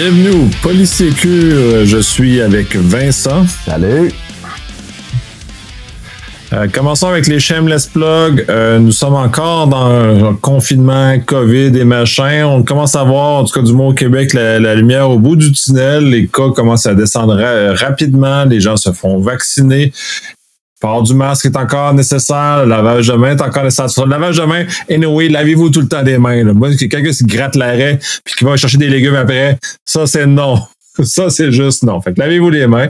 Bienvenue au Polysécure. Je suis avec Vincent. Salut. Euh, commençons avec les shameless plugs. Euh, nous sommes encore dans un confinement, COVID et machin. On commence à voir, en tout cas du moins au Québec, la, lumière au bout du tunnel. Les cas commencent à descendre rapidement. Les gens se font vacciner. Port du masque est encore nécessaire. Le lavage de main est encore nécessaire. Le lavage de main, anyway, lavez-vous tout le temps des mains. Là. Quelqu'un qui gratte l'arrêt puis qui va chercher des légumes après, ça, c'est non. Ça, c'est juste non. Fait que lavez-vous les mains.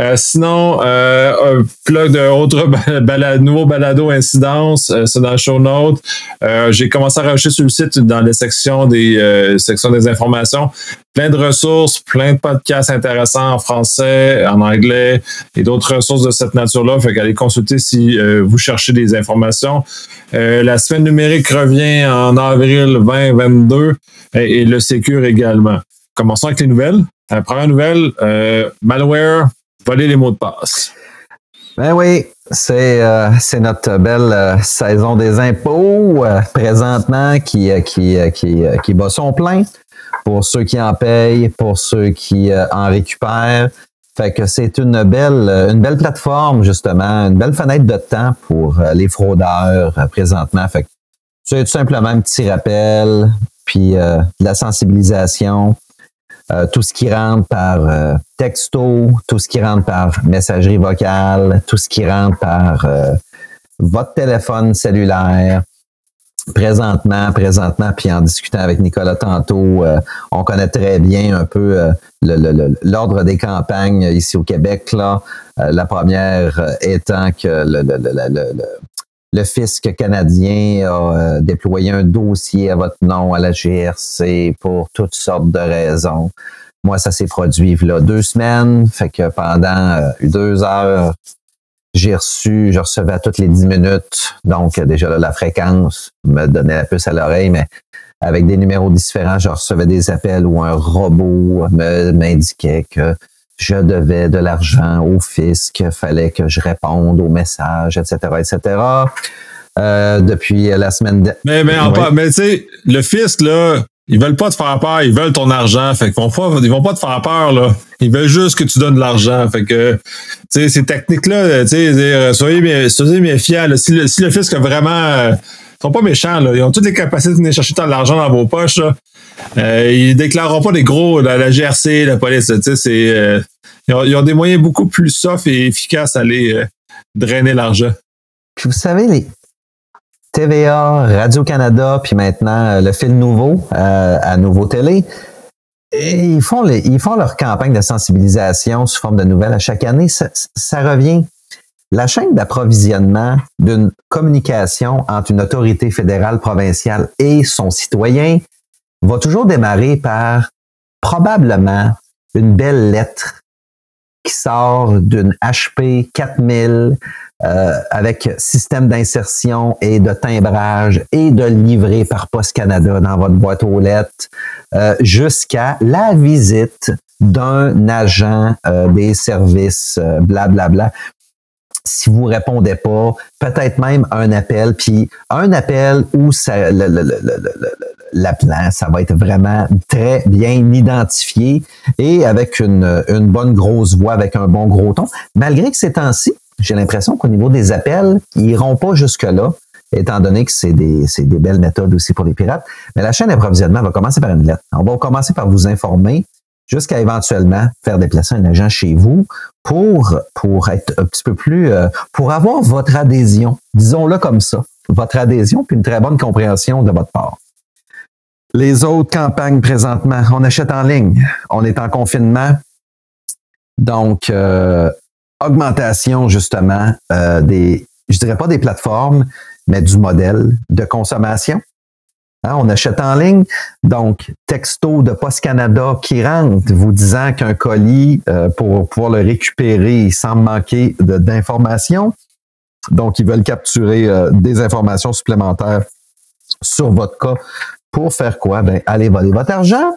Euh, sinon, euh, un plug de autre balado, nouveau balado incidence, euh, c'est dans le show notes. Euh, j'ai commencé à rajouter sur le site dans les sections des euh, sections des informations. Plein de ressources, plein de podcasts intéressants en français, en anglais et d'autres ressources de cette nature-là. Fait qu'allez consulter si vous cherchez des informations. la semaine numérique revient en avril 2022 et, et le Sécure également. Commençons avec les nouvelles. La première nouvelle, euh, malware, voler les mots de passe. Ben oui, c'est euh, notre belle euh, saison des impôts présentement qui, qui, qui, qui bat son plein pour ceux qui en payent, pour ceux qui en récupèrent. Fait que c'est une belle, une belle plateforme, justement, une belle fenêtre de temps pour les fraudeurs présentement. Fait que c'est tout simplement un petit rappel, puis de la sensibilisation euh, tout ce qui rentre par euh, texto, tout ce qui rentre par messagerie vocale, tout ce qui rentre par euh, votre téléphone cellulaire. Présentement, présentement, puis en discutant avec Nicolas tantôt, on connaît très bien un peu l'ordre des campagnes ici au Québec. Là. la première étant que le, le fisc canadien a euh, déployé un dossier à votre nom à la GRC pour toutes sortes de raisons. Moi, ça s'est produit là deux semaines, fait que pendant euh, deux heures, j'ai reçu, je recevais à toutes les dix minutes, donc déjà là, la fréquence me donnait la puce à l'oreille, mais avec des numéros différents, je recevais des appels où un robot m'indiquait que je devais de l'argent au fisc, fallait que je réponde aux messages, etc., etc. Euh, depuis la semaine de... Mais, mais, mais tu sais, le fisc, là, ils veulent pas te faire peur, ils veulent ton argent. Fait qu'ils vont pas, ils vont pas te faire peur, là. Ils veulent juste que tu donnes de l'argent. Fait que, tu sais, ces techniques-là, tu sais, soyez, soyez méfiants. Si, le, si le fisc a vraiment, euh, ils sont pas méchants, là. Ils ont toutes les capacités de venir chercher de l'argent dans vos poches, là. Euh, ils déclareront pas des gros, la, la GRC, la police, tu sais, c'est, euh, ils ont, des moyens beaucoup plus soft et efficaces à aller euh, drainer l'argent. Puis vous savez, les TVA, Radio-Canada, puis maintenant euh, le fil nouveau à Nouveau Télé, ils font, les, ils font leur campagne de sensibilisation sous forme de nouvelles à chaque année. Ça, ça revient. La chaîne d'approvisionnement d'une communication entre une autorité fédérale, provinciale et son citoyen va toujours démarrer par probablement une belle lettre qui sort d'une HP 4000 euh, avec système d'insertion et de timbrage et de livrer par Post Canada dans votre boîte aux lettres euh, jusqu'à la visite d'un agent euh, des services blablabla. Bla, bla. Si vous répondez pas, peut-être même un appel, puis un appel où ça, le, le, le, l'appelant. Ça va être vraiment très bien identifié et avec une, une bonne grosse voix, avec un bon gros ton. Malgré que ces temps-ci, j'ai l'impression qu'au niveau des appels, ils iront pas jusque-là, étant donné que c'est des, des belles méthodes aussi pour les pirates. Mais la chaîne d'approvisionnement va commencer par une lettre. On va commencer par vous informer jusqu'à éventuellement faire déplacer un agent chez vous pour, pour être un petit peu plus, euh, pour avoir votre adhésion, disons-le comme ça, votre adhésion puis une très bonne compréhension de votre part. Les autres campagnes présentement, on achète en ligne. On est en confinement. Donc, euh, augmentation justement euh, des, je dirais pas des plateformes, mais du modèle de consommation. Hein, on achète en ligne, donc texto de Post Canada qui rentre vous disant qu'un colis, euh, pour pouvoir le récupérer, sans manquer d'informations. Donc, ils veulent capturer des informations supplémentaires sur votre cas pour faire quoi? Ben, allez voler votre argent.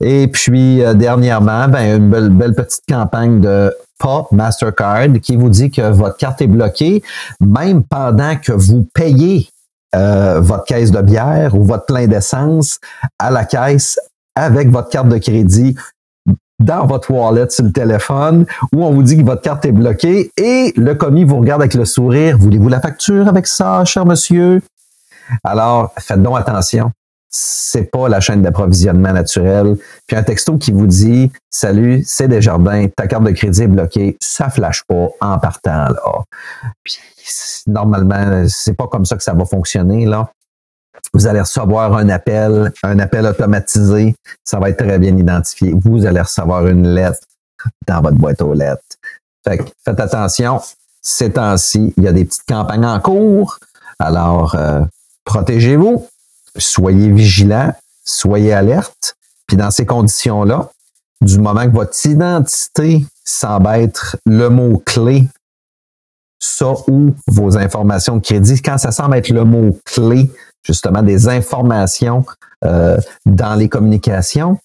Et puis, euh, dernièrement, ben, une belle, belle, petite campagne de Pop Mastercard qui vous dit que votre carte est bloquée, même pendant que vous payez euh, votre caisse de bière ou votre plein d'essence à la caisse avec votre carte de crédit dans votre wallet sur le téléphone où on vous dit que votre carte est bloquée et le commis vous regarde avec le sourire. Voulez-vous la facture avec ça, cher monsieur? Alors, faites donc attention. C'est pas la chaîne d'approvisionnement naturel. Puis un texto qui vous dit Salut, c'est Desjardins, ta carte de crédit est bloquée, ça flash pas en partant là. Puis normalement, c'est pas comme ça que ça va fonctionner là. Vous allez recevoir un appel, un appel automatisé. Ça va être très bien identifié. Vous allez recevoir une lettre dans votre boîte aux lettres. Fait faites attention. Ces temps-ci, il y a des petites campagnes en cours. Alors, euh, protégez-vous, soyez vigilants, soyez alerte. Puis dans ces conditions-là, du moment que votre identité semble être le mot-clé, ça ou vos informations de crédit, quand ça semble être le mot-clé, justement, des informations euh, dans les communications,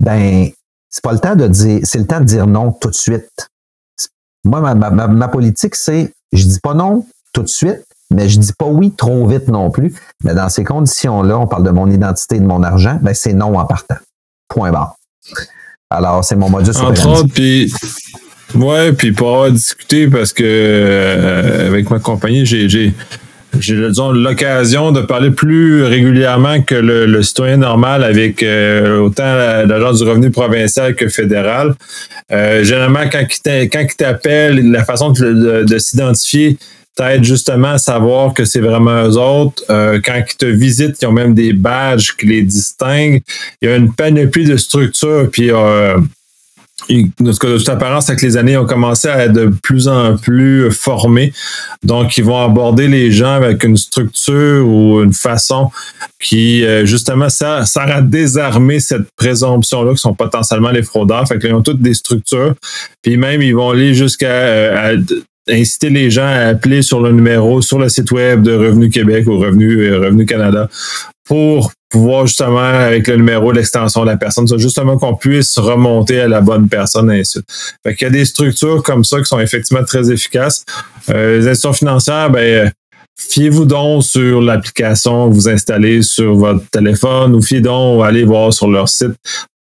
ben, c'est pas le temps de dire, c'est le temps de dire non tout de suite. Moi, ma, politique, c'est, je dis pas non tout de suite, mais je dis pas oui trop vite non plus. Mais dans ces conditions-là, on parle de mon identité et de mon argent, ben c'est non en partant. Point barre. Alors, c'est mon modus Entre autres, puis ouais, puis pour discuter parce que euh, avec ma compagnie, j'ai j'ai l'occasion de parler plus régulièrement que le, citoyen normal avec euh, autant l'agence du revenu provincial que fédéral. Euh, généralement, quand il t'appelle, la façon de, de s'identifier, peut-être justement savoir que c'est vraiment eux autres. Euh, quand ils te visitent, ils ont même des badges qui les distinguent. Il y a une panoplie de structures, puis euh, de toute apparence, avec les années, ont commencé à être de plus en plus formés. Donc, ils vont aborder les gens avec une structure ou une façon qui, euh, justement, ça, ça a désarmé cette présomption-là, qui sont potentiellement les fraudeurs. Fait qu'ils ont toutes des structures. Puis même, ils vont aller jusqu'à euh, inciter les gens à appeler sur le numéro, sur le site web de Revenu Québec ou Revenu, euh, Revenu Canada pour pouvoir justement, avec le numéro, l'extension de la personne, justement qu'on puisse remonter à la bonne personne, et ainsi de suite. Y a des structures comme ça qui sont effectivement très efficaces. Euh, les institutions financières, ben, fiez-vous donc sur l'application que vous installez sur votre téléphone ou fiez donc aller voir sur leur site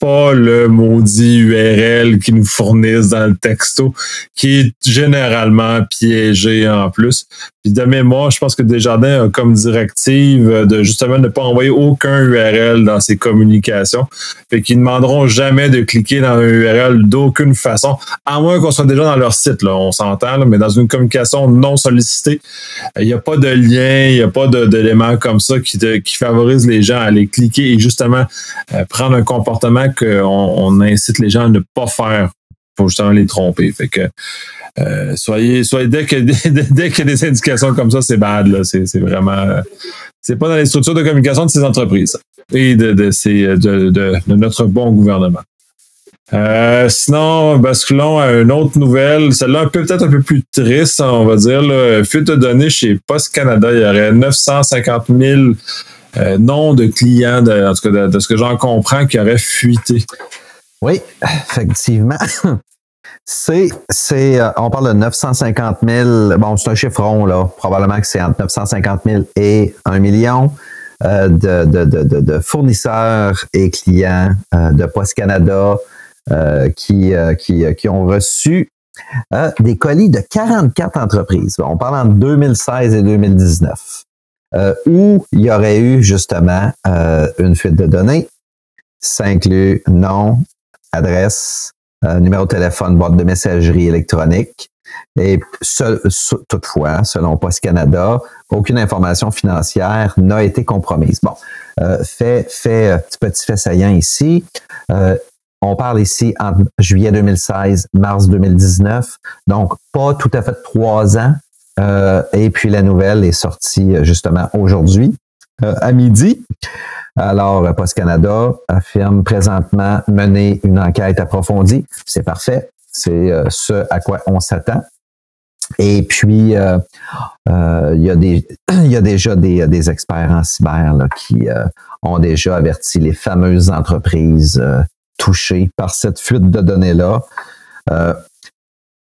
pas le maudit URL qu'ils nous fournissent dans le texto, qui est généralement piégé en plus. Puis de mémoire, je pense que Desjardins a comme directive de justement ne pas envoyer aucun URL dans ses communications. Fait qu'ils ne demanderont jamais de cliquer dans un URL d'aucune façon, à moins qu'on soit déjà dans leur site, là, on s'entend, mais dans une communication non sollicitée, il n'y a pas de lien, il n'y a pas d'éléments comme ça qui, qui favorisent les gens à aller cliquer et justement euh, prendre un comportement qu'on on incite les gens à ne pas faire pour justement les tromper. Fait que euh, soyez, soyez dès que dès, qu'il y a des indications comme ça, c'est bad. C'est, vraiment c'est pas dans les structures de communication de ces entreprises et de, de, de, de, notre bon gouvernement. Euh, sinon, basculons à une autre nouvelle. Celle-là, peut-être un peu plus triste, on va dire. Là. Fuite de données chez Post Canada. Il y aurait 950 000 euh, noms de clients, de, en tout cas de, ce que j'en comprends, qui auraient fuité. Oui, effectivement. C'est, c'est, euh, on parle de 950 000. Bon, c'est un chiffron, là. Probablement que c'est entre 950 000 et 1 million euh, de, de, de, de, fournisseurs et clients euh, de Post Canada qui, qui, qui ont reçu des colis de 44 entreprises. On parle entre 2016 et 2019. Où il y aurait eu justement une fuite de données. Ça inclut nom, adresse, euh, numéro de téléphone, boîte de messagerie électronique. Et toutefois, selon Post Canada, aucune information financière n'a été compromise. Bon, euh, fait, fait, euh, petit fait saillant ici. on parle ici entre juillet 2016, mars 2019, donc pas tout à fait trois ans. Et puis la nouvelle est sortie justement aujourd'hui à midi. Alors, Post Canada affirme présentement mener une enquête approfondie. C'est parfait. C'est euh, ce à quoi on s'attend. Et puis, euh, euh, il, y a y a déjà des, des experts en cyber qui ont déjà averti les fameuses entreprises touchées par cette fuite de données-là.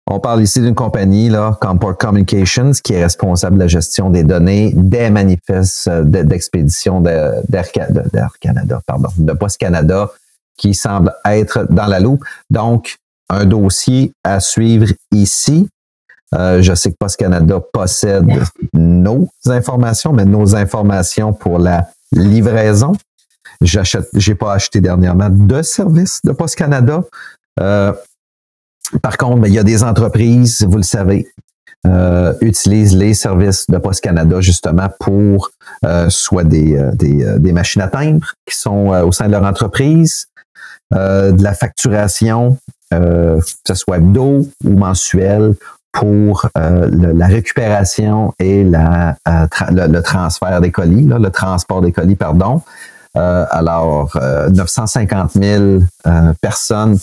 On parle ici d'une compagnie, là, Comport Communications, qui est responsable de la gestion des données des manifestes d'expédition d'Air Canada, pardon, de Post Canada, qui semble être dans la loupe. Donc, un dossier à suivre ici. Euh, je sais que Post Canada possède nos informations, mais nos informations pour la livraison. J'ai pas acheté dernièrement de service de Post Canada. Euh, par contre, ben, il y a des entreprises, vous le savez, euh, utilisent les services de Post Canada justement pour euh, soit des, euh, des, des, machines à timbre qui sont au sein de leur entreprise, de la facturation, que ce soit d'eau ou mensuel, pour la récupération et le, transfert des colis, le transport des colis, pardon. alors, 950 000 personnes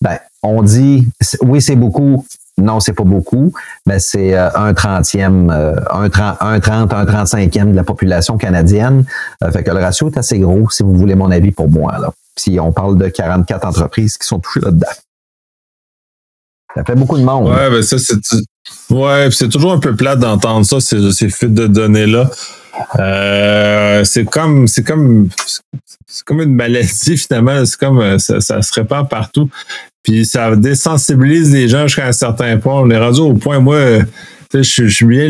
ben, on dit, oui, c'est beaucoup. Non, c'est pas beaucoup, mais c'est euh, un trentième, euh, un, trente, un trente, un trente-cinquième de la population canadienne. Euh, fait que le ratio est assez gros, si vous voulez mon avis pour moi. Là. Si on parle de 44 entreprises qui sont touchées là-dedans. Ça fait beaucoup de monde. Ouais, ben ça, c'est. Ouais, toujours un peu plate d'entendre ça, ces, ces fuites de données-là. C'est comme c'est comme c'est comme une maladie finalement c'est comme euh, ça, se répand partout puis ça désensibilise les gens jusqu'à un certain point. On est rendu au point moi je, je suis bien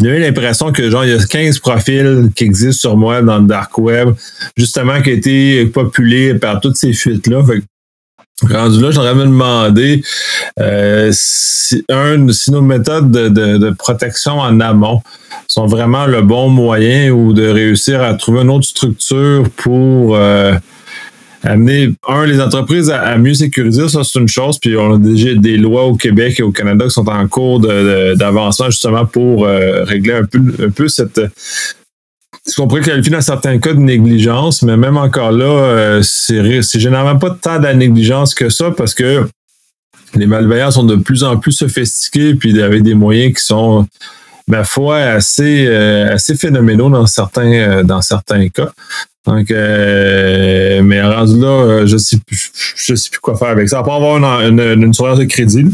j'ai l'impression que genre il y a 15 profils qui existent sur moi dans le dark web justement qui ont été populés par toutes ces fuites là Rendu là, j'aurais me demander euh, si, nos méthodes de, de, protection en amont sont vraiment le bon moyen ou de réussir à trouver une autre structure pour euh, amener, un, les entreprises à, mieux sécuriser, ça c'est une chose, puis on a déjà des lois au Québec et au Canada qui sont en cours d'avancement justement pour euh, régler un peu, un peu cette ce qu'on pourrait qualifier dans certains cas de négligence, mais même encore là, euh, c'est généralement pas tant de la négligence que ça parce que les malveillants sont de plus en plus sophistiqués puis avec des moyens qui sont ma foi assez euh, assez phénoménaux dans certains dans certains cas. Donc mais rendu là, je sais je sais plus quoi faire avec ça. À part avoir une, une, une surveillance de crédit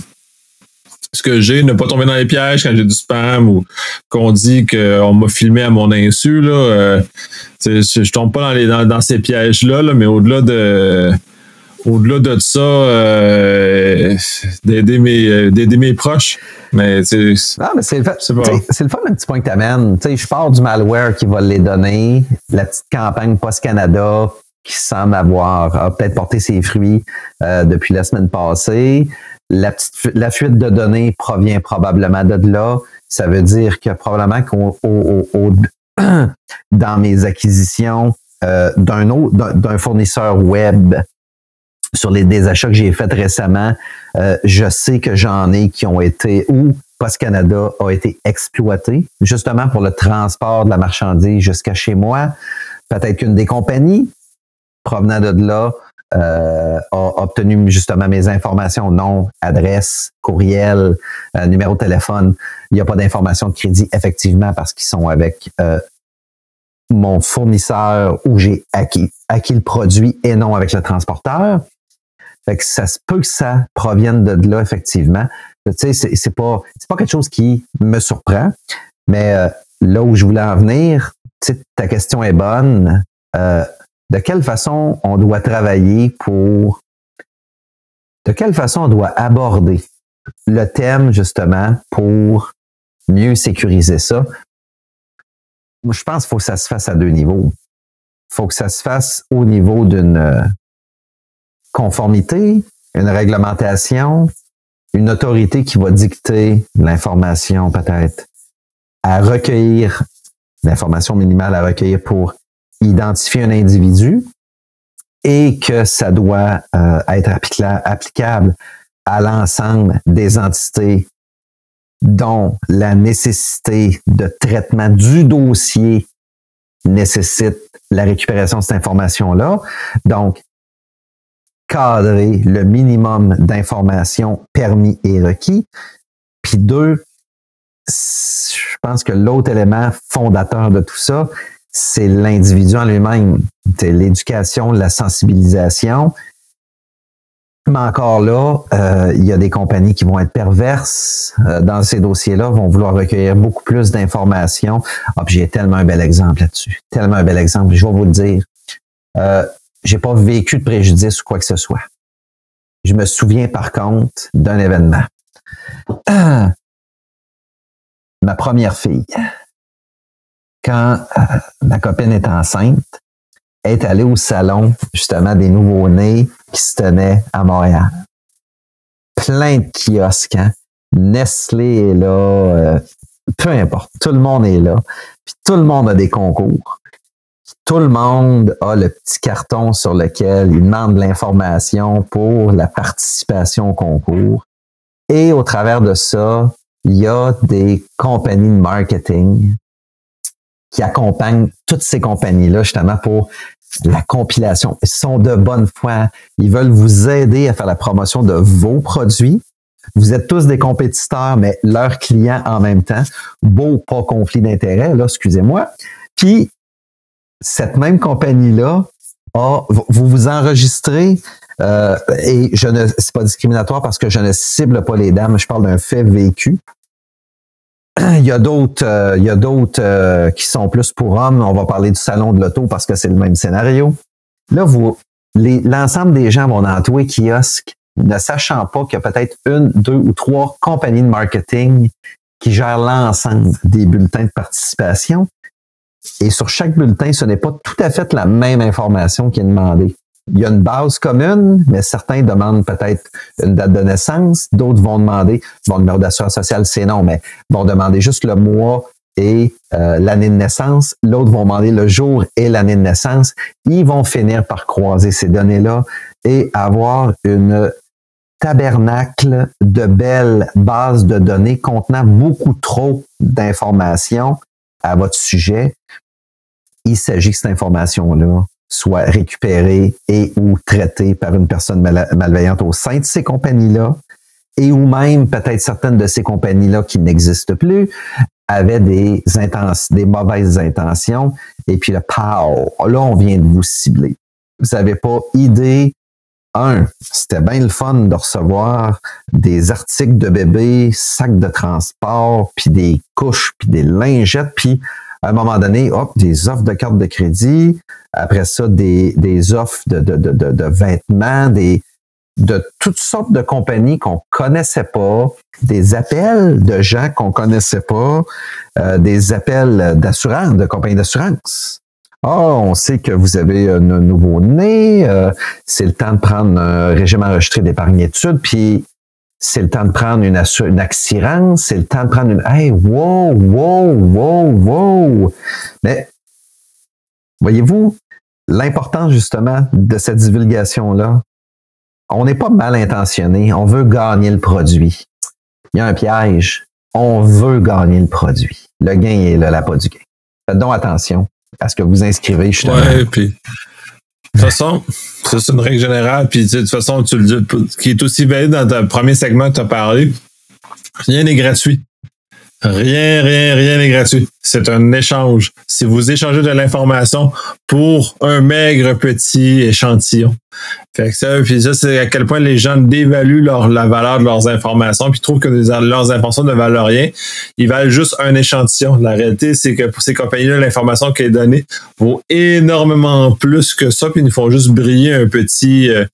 ce que j'ai, ne pas tomber dans les pièges quand j'ai du spam ou qu'on dit qu'on m'a filmé à mon insu. Là, euh, je, tombe pas dans, les, dans, ces pièges-là, là, mais au-delà de au-delà de ça, euh, d'aider mes, euh, mes proches. Mais, c'est mais c'est le, c'est le fun un petit point que tu amènes. Je pars du malware qui va les donner, la petite campagne Post-Canada qui semble avoir peut-être porté ses fruits depuis la semaine passée. La, petite, la fuite de données provient probablement de là. Ça veut dire que probablement qu'au dans mes acquisitions euh, d'un autre d'un fournisseur web sur les des achats que j'ai faits récemment, euh, je sais que j'en ai qui ont été ou Post Canada a été exploité justement pour le transport de la marchandise jusqu'à chez moi. Peut-être qu'une des compagnies provenant de là euh, a obtenu justement mes informations, nom, adresse, courriel, euh, numéro de téléphone. Il n'y a pas d'informations de crédit effectivement parce qu'ils sont avec euh, mon fournisseur où j'ai acquis, acquis le produit et non avec le transporteur. Fait que ça se peut que ça provienne de là, effectivement. Tu sais, c'est, pas, pas quelque chose qui me surprend, mais là où je voulais en venir, ta question est bonne. Euh, de quelle façon on doit travailler pour, de quelle façon on doit aborder le thème justement pour mieux sécuriser ça? Je pense qu'il faut que ça se fasse à deux niveaux. Il faut que ça se fasse au niveau d'une euh, conformité, une réglementation, une autorité qui va dicter l'information peut-être à recueillir, l'information minimale à recueillir pour identifier un individu et que ça doit euh, être applicable à l'ensemble des entités dont la nécessité de traitement du dossier nécessite la récupération de cette information-là. Donc, cadrer le minimum d'informations permis et requis. Puis deux, je pense que l'autre élément fondateur de tout ça, c'est l'individu en lui-même. C'est l'éducation, la sensibilisation. Mais encore là, euh, il y a des compagnies qui vont être perverses euh, dans ces dossiers-là, vont vouloir recueillir beaucoup plus d'informations. Ah, j'ai tellement un bel exemple là-dessus. Tellement un bel exemple. Je vais vous le dire. Euh, j'ai pas vécu de préjudice ou quoi que ce soit. Je me souviens par contre d'un événement. ma première fille, quand euh, ma copine est enceinte, est allée au salon justement des nouveaux-nés qui se tenaient à Montréal. Plein de kiosques, hein? Nestlé est là, euh, peu importe, tout le monde est là. Puis tout le monde a des concours. Tout le monde a le petit carton sur lequel il demande l'information pour la participation au concours. Et au travers de ça, il y a des compagnies de marketing qui accompagnent toutes ces compagnies-là justement pour la compilation. Ils sont de bonne foi. Ils veulent vous aider à faire la promotion de vos produits. Vous êtes tous des compétiteurs, mais leurs clients en même temps. Beau pas conflit d'intérêt, là, excusez-moi. Puis, cette même compagnie-là, vous vous enregistrez euh, et je ne c'est pas discriminatoire parce que je ne cible pas les dames, je parle d'un fait vécu. Il y a d'autres, euh, il y a d'autres euh, qui sont plus pour hommes. On va parler du salon de l'auto parce que c'est le même scénario. Là, vous, l'ensemble des gens vont dans tous les kiosques, ne sachant pas qu'il y a peut-être une, deux ou trois compagnies de marketing qui gèrent l'ensemble des bulletins de participation. Et sur chaque bulletin, ce n'est pas tout à fait la même information qui est demandée. Il y a une base commune, mais certains demandent peut-être une date de naissance, d'autres vont demander, bon, numéro d'assurance sociale, c'est non, mais vont demander juste le mois et euh, l'année de naissance. L'autre vont demander le jour et l'année de naissance. Ils vont finir par croiser ces données-là et avoir une tabernacle de belles bases de données contenant beaucoup trop d'informations à votre sujet. Il s'agit que cette information-là soit récupérée et ou traitée par une personne malveillante au sein de ces compagnies-là, et ou même peut-être certaines de ces compagnies-là qui n'existent plus avaient des, des mauvaises intentions, et puis le pow, là on vient de vous cibler. Vous n'avez pas idée un, c'était bien le fun de recevoir des articles de bébé, sacs de transport, puis des couches, puis des lingettes, puis à un moment donné, hop, des offres de cartes de crédit, après ça, des, des offres de, de, de, de, vêtements, des, de toutes sortes de compagnies qu'on connaissait pas, des appels de gens qu'on connaissait pas, euh, des appels d'assurance, de compagnies d'assurance. Ah, on sait que vous avez un nouveau-né, euh, c'est le temps de prendre un régime enregistré d'épargne études, puis c'est le temps de prendre une, une c'est le temps de prendre une... Hey, wow, wow, wow, wow! Mais, voyez-vous, l'importance justement de cette divulgation-là, on n'est pas mal intentionné, on veut gagner le produit. Il y a un piège, on veut gagner le produit. Le gain est là, la pas du gain. Faites donc attention à ce que vous inscrivez justement. Puis de toute façon, c'est une règle générale. Puis de toute façon, tu le dis, qui est aussi valide dans ton premier segment que tu as parlé, rien n'est gratuit. Rien, rien, rien n'est gratuit. C'est un échange. Si vous échangez de l'information pour un maigre petit échantillon. Fait que ça, puis ça, c'est à quel point les gens dévaluent la valeur de leurs informations, puis trouvent que leurs informations ne valent rien. Ils valent juste un échantillon. La réalité, c'est que pour ces compagnies-là, l'information qui est donnée vaut énormément plus que ça, puis ils nous font juste briller un petit, euh,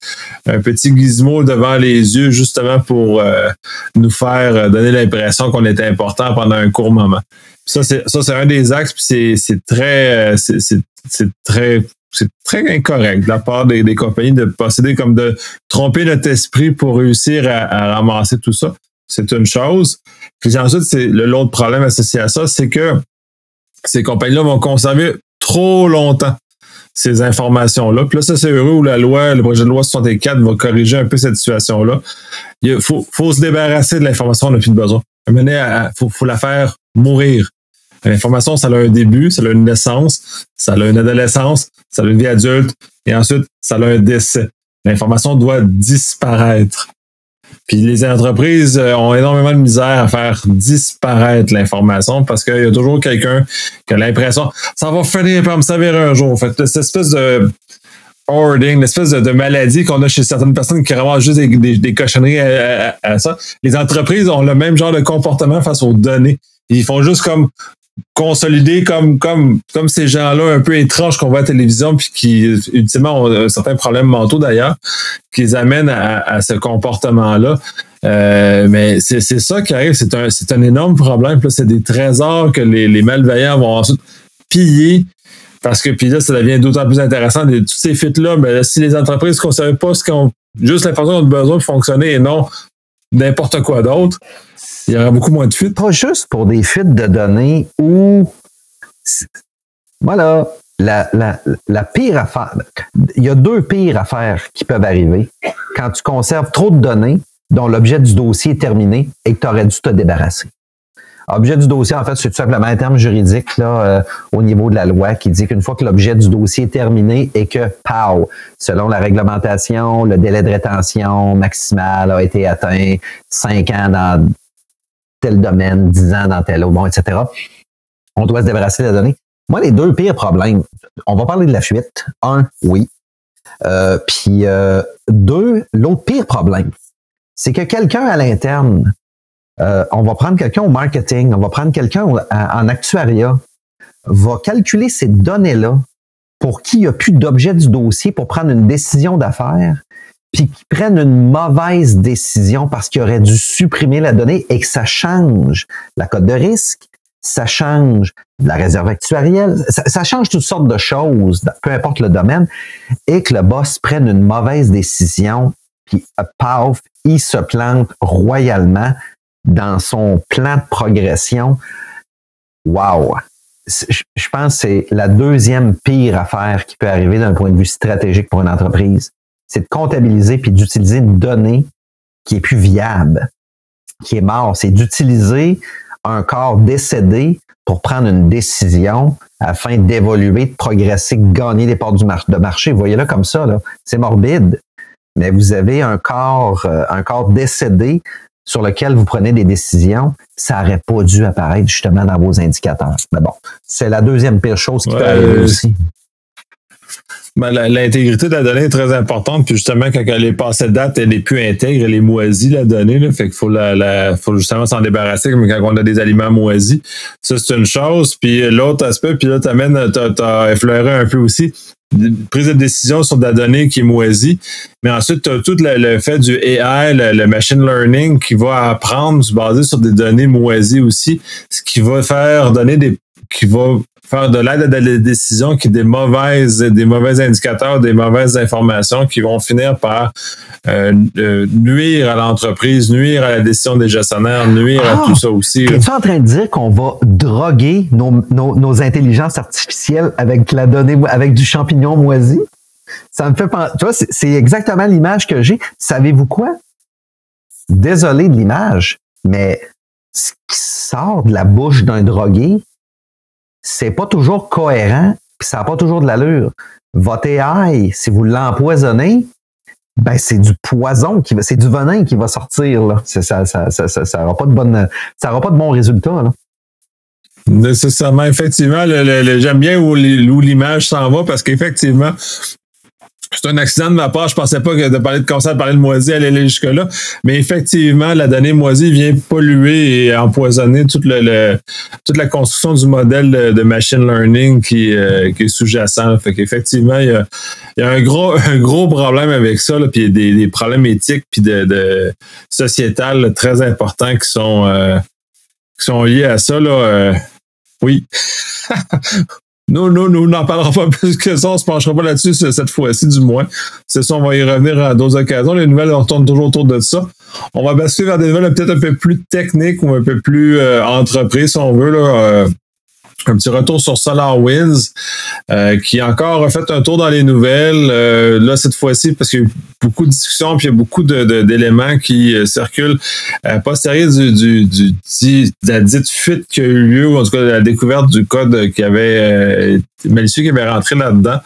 gizmo devant les yeux, justement pour euh, nous faire euh, donner l'impression qu'on était important pendant un court moment. Ça, c'est, ça, c'est un des axes, puis c'est, très, c'est, c'est très c'est très incorrect de la part des, compagnies de posséder comme de tromper notre esprit pour réussir à, ramasser tout ça. C'est une chose. Puis ensuite, c'est l'autre problème associé à ça, c'est que ces compagnies-là vont conserver trop longtemps ces informations-là. Puis là, ça, c'est heureux où la loi, le projet de loi 64 va corriger un peu cette situation-là. Il faut, faut se débarrasser de l'information, on n'a plus de besoin. Il faut, faut la faire mourir. L'information, ça a un début, ça a une naissance, ça a une adolescence, ça a une vie adulte, et ensuite, ça a un décès. L'information doit disparaître. Puis les entreprises euh, ont énormément de misère à faire disparaître l'information parce qu'il y a toujours quelqu'un qui a l'impression ça va finir par me servir un jour. Fait, cette espèce de hoarding, l'espèce de, maladie qu'on a chez certaines personnes qui ramassent juste des, cochonneries à, ça. Les entreprises ont le même genre de comportement face aux données. Ils font juste comme consolider comme comme comme ces gens-là un peu étranges qu'on voit à la télévision puis qui ultimement ont certains problèmes mentaux d'ailleurs qui les amènent à, ce comportement-là. Euh, mais c'est ça qui arrive, c'est un c'est un énorme problème. C'est des trésors que les, les malveillants vont ensuite piller parce que puis là, ça devient d'autant plus intéressant. De, tous ces fuites-là, mais si les entreprises ne savent pas ce qu'on juste l'information ont besoin de fonctionner et non n'importe quoi d'autre, il y aura beaucoup moins de fuites. Pas juste pour des fuites de données où voilà, la, la, la pire affaire. Il y a deux pires affaires qui peuvent arriver quand tu conserves trop de données dont l'objet du dossier est terminé et que tu aurais dû te débarrasser. Objet du dossier, en fait, c'est tout simplement un terme juridique là, euh, au niveau de la loi qui dit qu'une fois que l'objet du dossier est terminé et que, pow, selon la réglementation, le délai de rétention maximal a été atteint, cinq ans dans tel domaine, dix ans dans tel autre, bon, etc., on doit se débarrasser de la donnée. Moi, les deux pires problèmes, on va parler de la fuite. Un, oui. Euh, puis euh, deux, l'autre pire problème, c'est que quelqu'un à l'interne euh, on va prendre quelqu'un au marketing, on va prendre quelqu'un en actuariat, va calculer ces données-là pour qui il n'y a plus d'objet du dossier pour prendre une décision d'affaires, puis qui prennent une mauvaise décision parce qu'il aurait dû supprimer la donnée et que ça change la cote de risque, ça change la réserve actuarielle, ça, change toutes sortes de choses, peu importe le domaine, et que le boss prenne une mauvaise décision, puis paf, il se plante royalement dans son plan de progression, wow! Je pense que c'est la deuxième pire affaire qui peut arriver d'un point de vue stratégique pour une entreprise. C'est de comptabiliser puis d'utiliser une donnée qui est plus viable, qui est mort. C'est d'utiliser un corps décédé pour prendre une décision afin d'évoluer, de progresser, de gagner des parts du de marché. Voyez-le comme ça, là. C'est morbide. Mais vous avez un corps, euh, un corps décédé sur lequel vous prenez des décisions, ça n'aurait pas dû apparaître justement dans vos indicateurs. Mais bon, c'est la deuxième pire chose qui peut arriver aussi. Ben, l'intégrité de la donnée est très importante. Puis justement, quand elle est passée de date, elle est plus intègre, elle est moisie, la donnée. Là, fait qu'il faut, la, faut justement s'en débarrasser, comme quand on a des aliments moisis. Ça, c'est une chose. Puis l'autre aspect, puis là, tu as, effleuré un peu aussi prise de décision sur de la donnée qui est moisie. Mais ensuite, tu as tout le, fait du AI, le, machine learning qui va apprendre basé sur des données moisies aussi, ce qui va faire donner des qui va faire de l'aide à la décision qui est des mauvaises, des mauvais indicateurs, des mauvaises informations qui vont finir par euh, euh, nuire à l'entreprise, nuire à la décision des gestionnaires, nuire à ah! tout ça aussi. Es-tu en train de dire qu'on va droguer nos, nos, intelligences artificielles avec la donnée, avec du champignon moisi? Ça me fait penser, tu vois, c'est exactement l'image que j'ai. Savez-vous quoi? Désolé de l'image, mais ce qui sort de la bouche d'un drogué, c'est pas toujours cohérent, puis ça n'a pas toujours de l'allure. Votre AI, si vous l'empoisonnez, ben c'est du poison qui va, c'est du venin qui va sortir là. Ça, ça, ça, ça, aura pas de bonne, ça aura pas de bons résultats là. Nécessairement, effectivement, j'aime bien où l'image s'en va parce qu'effectivement, c'est un accident de ma part. Je pensais pas que de parler de cancer, de parler de moisie allait aller jusque-là. Mais effectivement, la donnée moisie vient polluer et empoisonner toute, toute la construction du modèle de, machine learning qui, euh, qui est sous-jacent. Fait qu'effectivement, il y a, il y a un gros, un gros problème avec ça, là, puis des, des problèmes éthiques puis de, sociétales très importants qui sont, euh, qui sont liés à ça. Là, euh, oui. Non, non, nous n'en parlera pas plus que ça. On se penchera pas là-dessus cette fois-ci, du moins. C'est ça, on va y revenir à d'autres occasions. Les nouvelles, on retourne toujours autour de ça. On va basculer vers des nouvelles peut-être un peu plus techniques ou un peu plus euh, entreprises, si on veut. Là, euh, un petit retour sur SolarWinds, euh, qui encore a fait un tour dans les nouvelles. Euh, là, cette fois-ci, parce qu'il y a eu beaucoup de discussions, puis il y a beaucoup d'éléments qui euh, circulent euh, postérieur du, du, du, de la dite fuite qui a eu lieu, ou en tout cas de la découverte du code qui avait malicieux qui avait rentré là-dedans.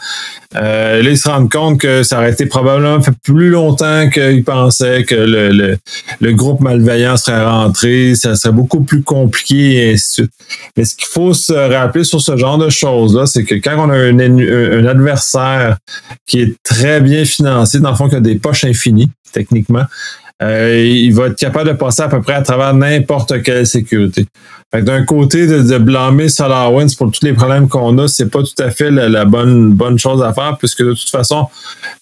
Euh, là, ils se rendent compte que ça aurait été probablement plus longtemps qu'ils pensaient que le, le, le, groupe malveillant serait rentré, ça serait beaucoup plus compliqué et ainsi de suite. Mais ce qu'il faut se rappeler sur ce genre de choses-là, c'est que quand on a un, un, adversaire qui est très bien financé, dans le fond, qui a des poches infinies, techniquement, il va être capable de passer à peu près à travers n'importe quelle sécurité. D'un côté, de, blâmer SolarWinds pour tous les problèmes qu'on a, c'est pas tout à fait la, bonne, bonne chose à faire, puisque de toute façon,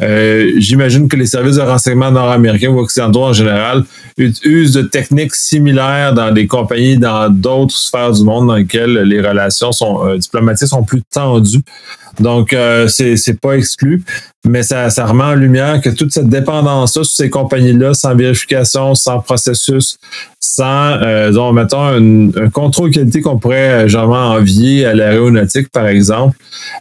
euh, j'imagine que les services de renseignement nord-américains ou occidentaux en général usent de techniques similaires dans des compagnies dans d'autres sphères du monde dans lesquelles les relations sont, euh, diplomatiques sont plus tendues. Donc, euh, c'est pas exclu, mais ça, ça remet en lumière que toute cette dépendance-là sur ces compagnies-là, sans vérification, sans processus, sans, euh, disons, mettons, un, contrôle qualité qu'on pourrait euh, genre envier à l'aéronautique, par exemple,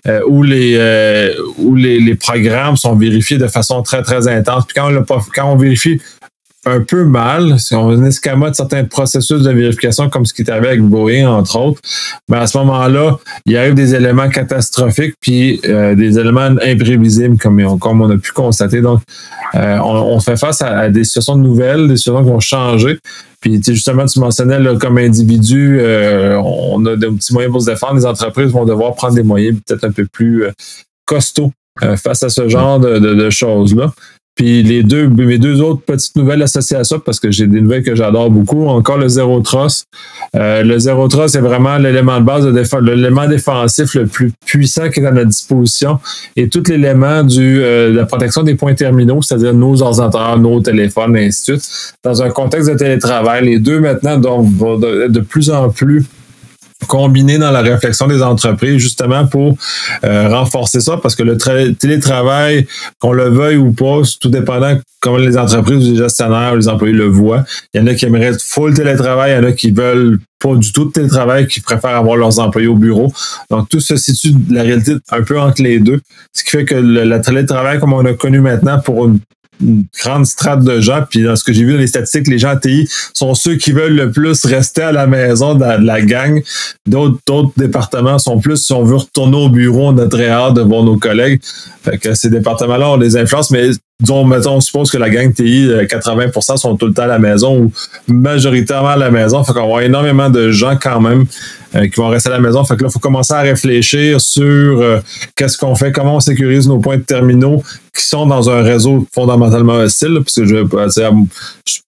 euh, où, les, euh, où les, les, programmes sont vérifiés de façon très, très intense. Puis quand on, quand on vérifie un peu mal, si on escamote certains processus de vérification, comme ce qui est arrivé avec Boeing, entre autres, mais à ce moment-là, il arrive des éléments catastrophiques, puis euh, des éléments imprévisibles, comme on, comme on a pu constater. Donc, euh, on, fait face à, des situations nouvelles, des situations qui vont changer. Puis, justement, tu mentionnais, comme individu, euh, on a des petits moyens pour se défendre. Les entreprises vont devoir prendre des moyens peut-être un peu plus costauds face à ce genre de, de choses-là. Puis les deux, mes deux autres petites nouvelles associées à ça, parce que j'ai des nouvelles que j'adore beaucoup. Encore le Zero Trust. Euh, le Zero Trust, c'est vraiment l'élément de base, l'élément défensif le plus puissant qui est à notre disposition. Et tout l'élément du, euh, de la protection des points terminaux, c'est-à-dire nos ordinateurs, nos téléphones, et ainsi de suite. Dans un contexte de télétravail, les deux maintenant vont de plus en plus combiné dans la réflexion des entreprises justement pour euh, renforcer ça parce que le télétravail, qu'on le veuille ou pas, tout dépendant comment les entreprises ou les gestionnaires ou les employés le voient. Il y en a qui aimeraient full télétravail, il y en a qui veulent pas du tout de télétravail, qui préfèrent avoir leurs employés au bureau. Donc, tout se situe la réalité un peu entre les deux. Ce qui fait que le télétravail, comme on a connu maintenant pour une une grande strate de gens. Puis dans ce que j'ai vu dans les statistiques, les gens à TI sont ceux qui veulent le plus rester à la maison de la, gang. D'autres, départements sont plus si on veut retourner au bureau, on a très nos collègues. Fait que ces départements-là ont des influences, mais disons, mettons, on suppose que la gang TI, 80% euh, sont tout le temps à la maison ou majoritairement à la maison. Fait qu'on va avoir énormément de gens quand même euh, qui vont rester à la maison. Fait que là, il faut commencer à réfléchir sur euh, qu'est-ce qu'on fait, comment on sécurise nos points de terminaux qui sont dans un réseau fondamentalement hostile. Parce que je,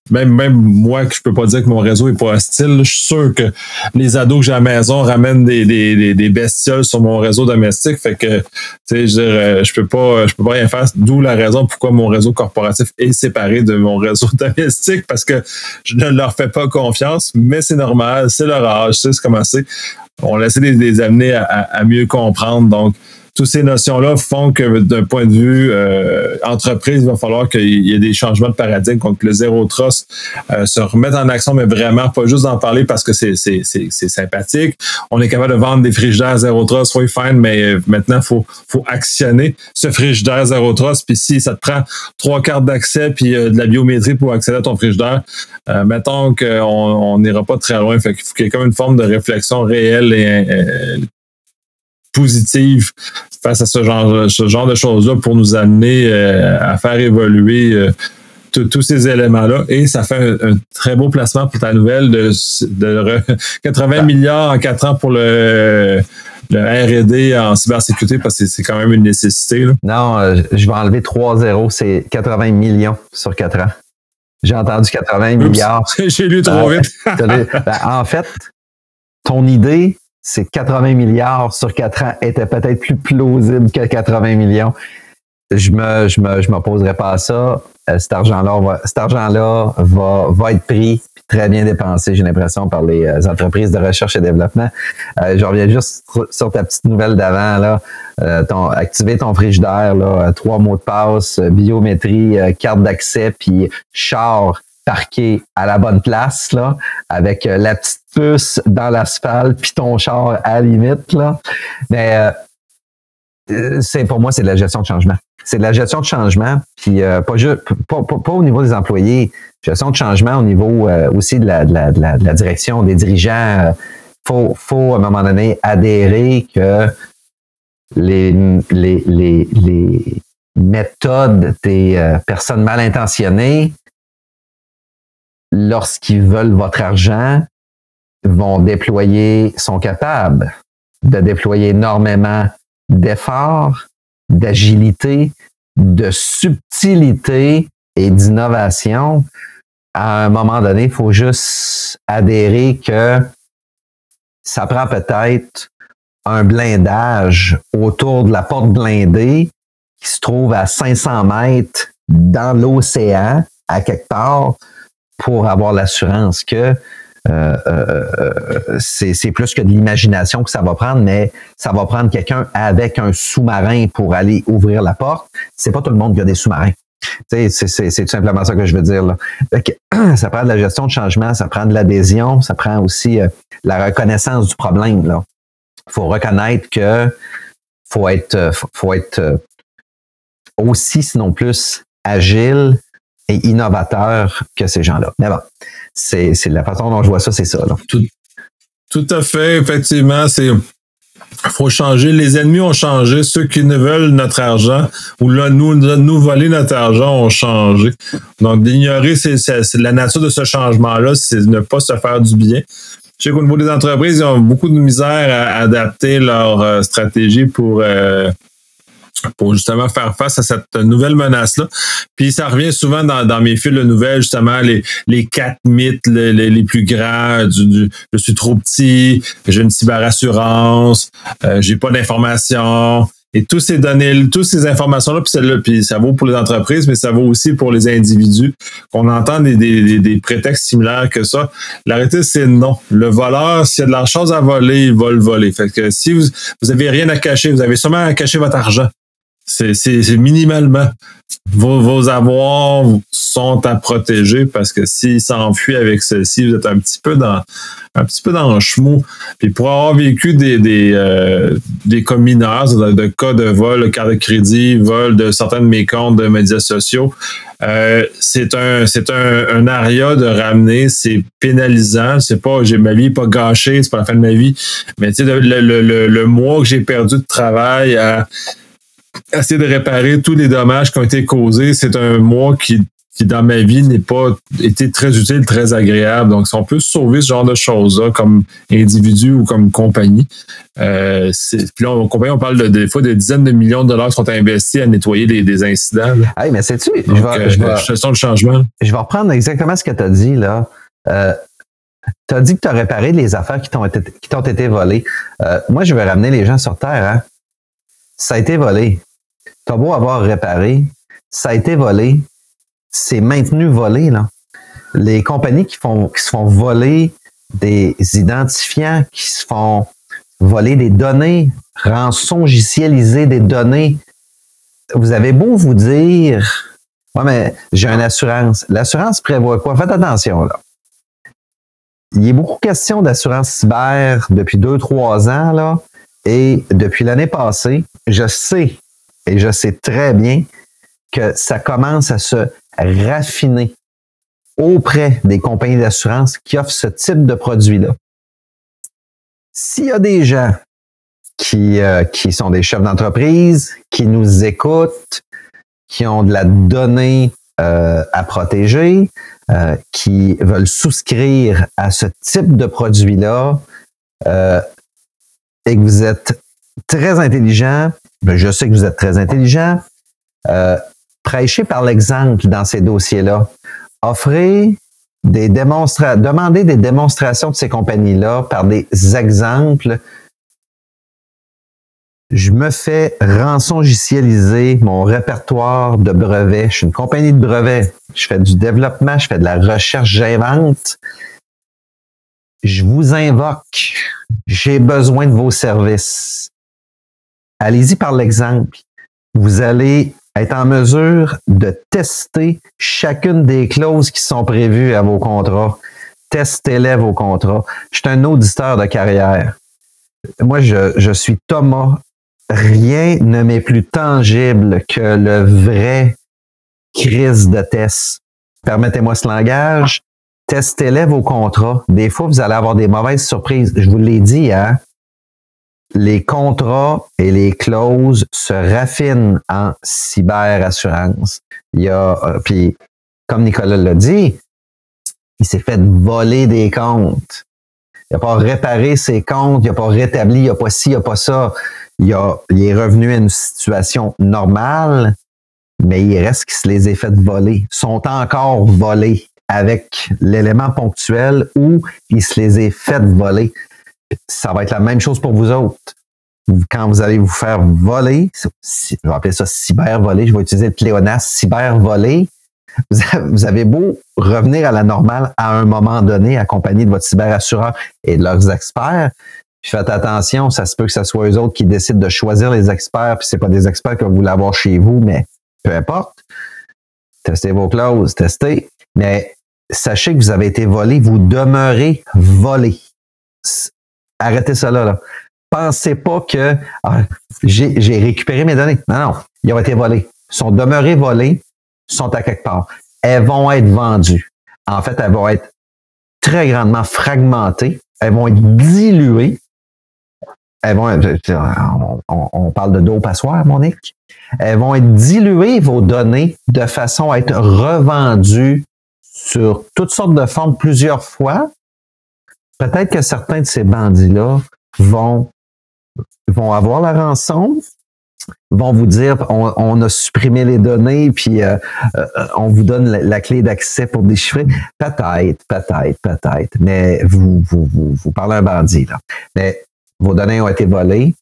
même, même moi, que je peux pas dire que mon réseau est pas hostile, je suis sûr que les ados que j'ai à la maison ramènent des, des, des, bestioles sur mon réseau domestique. Fait que, tu sais, je, je peux pas, je peux pas rien faire. D'où la raison pourquoi mon réseau corporatif est séparé de mon réseau domestique parce que je ne leur fais pas confiance, mais c'est normal, c'est leur âge, c'est comment c'est. On essaie de les amener à, mieux comprendre. Donc, toutes ces notions-là font que d'un point de vue euh, entreprise, il va falloir qu'il y ait des changements de paradigme, donc le zéro trust euh, se remette en action, mais vraiment pas juste d'en parler parce que c'est, sympathique. On est capable de vendre des frigidaires zéro trust, oui, fine, mais euh, maintenant, faut, faut actionner ce frigidaire zéro trust. Puis si ça te prend trois cartes d'accès puis de la biométrie pour accéder à ton frigidaire, mettons qu'on n'ira pas très loin. Fait qu'il faut qu'il y ait comme une forme de réflexion réelle et positive face à ce genre, ce genre de choses-là pour nous amener euh, à faire évoluer euh, tous ces éléments-là. Et ça fait un, très beau placement pour ta nouvelle de, 80 milliards en 4 ans pour le, R&D en cybersécurité parce que c'est quand même une nécessité. Non, euh, je vais enlever 3 zéros, c'est 80 millions sur 4 ans. J'ai entendu 80 milliards. J'ai lu trop vite. Ben, en fait, ton idée, c'est 80 milliards sur 4 ans était peut-être plus plausible que 80 millions. Je me, je me, je m'opposerai pas à ça. Euh, cet argent-là, va, cet argent-là va, va être pris très bien dépensé, j'ai l'impression, par les euh, entreprises de recherche et développement. Euh, je reviens juste sur ta petite nouvelle d'avant, là. Ton, activer ton frigidaire, là, trois mots de passe, biométrie, carte d'accès, puis char parqué à la bonne place, là, avec euh, la petite puce dans l'asphalte, puis ton char à la limite, là. Mais euh, euh, pour moi, c'est de la gestion de changement. C'est de la gestion de changement, puis pas, juste, pas, au niveau des employés, gestion de changement au niveau aussi de la, direction, des dirigeants. faut, faut à un moment donné adhérer que les, les, les méthodes des personnes mal intentionnées lorsqu'ils veulent votre argent, vont déployer, sont capables de déployer énormément d'efforts, d'agilité, de subtilité et d'innovation. À un moment donné, il faut juste adhérer que ça prend peut-être un blindage autour de la porte blindée qui se trouve à 500 mètres dans l'océan, à quelque part, pour avoir l'assurance que euh, euh, euh, c'est plus que de l'imagination que ça va prendre, mais ça va prendre quelqu'un avec un sous-marin pour aller ouvrir la porte. C'est pas tout le monde qui a des sous-marins. C'est tout simplement ça que je veux dire. Là. ça prend de la gestion de changement, ça prend de l'adhésion, ça prend aussi la reconnaissance du problème. Il faut reconnaître que faut être, faut être aussi, sinon plus, agile et innovateur que ces gens-là. Mais bon, c'est, la façon dont je vois ça, c'est ça. Tout, à fait, effectivement, c'est faut changer. Les ennemis ont changé. Ceux qui ne veulent notre argent ou là, nous, nous voler notre argent ont changé. Donc, d'ignorer la nature de ce changement-là, c'est ne pas se faire du bien. Je sais qu'au niveau des entreprises, ils ont beaucoup de misère à adapter leur euh, stratégie pour euh, pour justement faire face à cette nouvelle menace-là. Puis ça revient souvent dans, mes fils de nouvelles, justement, les, les quatre mythes les, plus grands du, je suis trop petit, j'ai une cyberassurance, euh, j'ai pas d'informations. Et tous ces données, toutes ces informations-là, puis celle-là, puis ça vaut pour les entreprises, mais ça vaut aussi pour les individus. Qu'on entend des, des, des, prétextes similaires que ça. La réalité, c'est non. Le voleur, s'il y a de la chose à voler, il va le voler. Fait que si vous, vous avez rien à cacher, vous avez seulement à cacher votre argent. C'est minimalement. Vos, vos, avoirs sont à protéger parce que s'ils s'enfuient avec ceci, vous êtes un petit peu dans un petit peu dans le chemou. Puis pour avoir vécu des, des, euh, des cas mineurs, de, cas de vol, carte de crédit, vol de certains de mes comptes de médias sociaux, euh, c'est un c'est un, un aria de ramener, c'est pénalisant. C'est pas j'ai ma vie pas gâchée, c'est pas la fin de ma vie. Mais tu sais, le, le, le, le mois que j'ai perdu de travail à essayer de réparer tous les dommages qui ont été causés. C'est un mois qui, qui dans ma vie, n'est pas été très utile, très agréable. Donc, si on peut sauver ce genre de choses-là comme individu ou comme compagnie, euh, puis là, en compagnie, on parle de, des fois de dizaines de millions de dollars qui sont investis à nettoyer des, incidents. Hey, mais? Je vais, je, vais, changement. Je vais reprendre exactement ce que tu as dit, là. Euh, tu as dit que tu as réparé les affaires qui t'ont été, qui t'ont été volées. Euh, moi, je vais ramener les gens sur Terre. Hein? Ça a été volé. T'as beau avoir réparé, ça a été volé, c'est maintenu volé, là. Les compagnies qui font, qui se font voler des identifiants, qui se font voler des données, rançongicialiser des données. Vous avez beau vous dire, ouais, mais j'ai une assurance. L'assurance prévoit quoi? Faites attention, là. Il y a beaucoup de questions d'assurance cyber depuis deux, trois ans, là. Et depuis l'année passée, je sais et je sais très bien que ça commence à se raffiner auprès des compagnies d'assurance qui offrent ce type de produit-là. S'il y a des gens qui, euh, qui sont des chefs d'entreprise, qui nous écoutent, qui ont de la donnée euh, à protéger, euh, qui veulent souscrire à ce type de produit-là, et que vous êtes très intelligent, je sais que vous êtes très intelligent. Euh, prêchez par l'exemple dans ces dossiers-là. Offrez des démonstrations, demandez des démonstrations de ces compagnies-là par des exemples. Je me fais rançongicialiser mon répertoire de brevets. Je suis une compagnie de brevets. Je fais du développement, je fais de la recherche, j'invente. Je vous invoque. J'ai besoin de vos services allez-y par l'exemple. Vous allez être en mesure de tester chacune des clauses qui sont prévues à vos contrats. Testez-les vos contrats. Je suis un auditeur de carrière. Moi, je, je suis Thomas. Rien ne m'est plus tangible que le vrai crise de test. Permettez-moi ce langage. Testez-les vos contrats. Des fois, vous allez avoir des mauvaises surprises. Je vous l'ai dit, hein? Les contrats et les clauses se raffinent en cyberassurance. Il y a, euh, puis comme Nicolas l'a dit, il s'est fait voler des comptes. Il n'a pas réparé ses comptes, il n'a pas rétabli, il n'a pas ci, il n'a pas ça. Il, a, il est revenu à une situation normale, mais il reste qu'il se les ait fait voler. Sont encore volés. avec l'élément ponctuel où il se les est fait voler. Ça va être la même chose pour vous autres. Quand vous allez vous faire voler, je vais appeler ça cyber-voler, je vais utiliser le pléonasme cyber-voler, vous avez beau revenir à la normale à un moment donné, accompagné de votre cyberassureur et de leurs experts, puis faites attention, ça se peut que ce soit eux autres qui décident de choisir les experts, puis c'est pas des experts que vous voulez avoir chez vous, mais peu importe. Testez vos clauses, testez. Mais sachez que vous avez été volé, vous demeurez volé. Arrêtez cela là. Pensez pas que ah, j'ai récupéré mes données. Non, non, ils ont été volés. Ils sont demeurés volés, sont à quelque part. Elles vont être vendues. En fait, elles vont être très grandement fragmentées. Elles vont être diluées. Elles vont être, on, parle de dos passoire, Monique. Elles vont être diluées, vos données, de façon à être revendues sur toutes sortes de formes plusieurs fois. Peut-être que certains de ces bandits-là vont, vont avoir la rançon, vont vous dire on, a supprimé les données puis euh, euh, on vous donne la, clé d'accès pour déchiffrer. Peut-être, peut-être, peut-être. Mais vous, vous, vous, vous parlez un bandit là. Mais vos données ont été volées.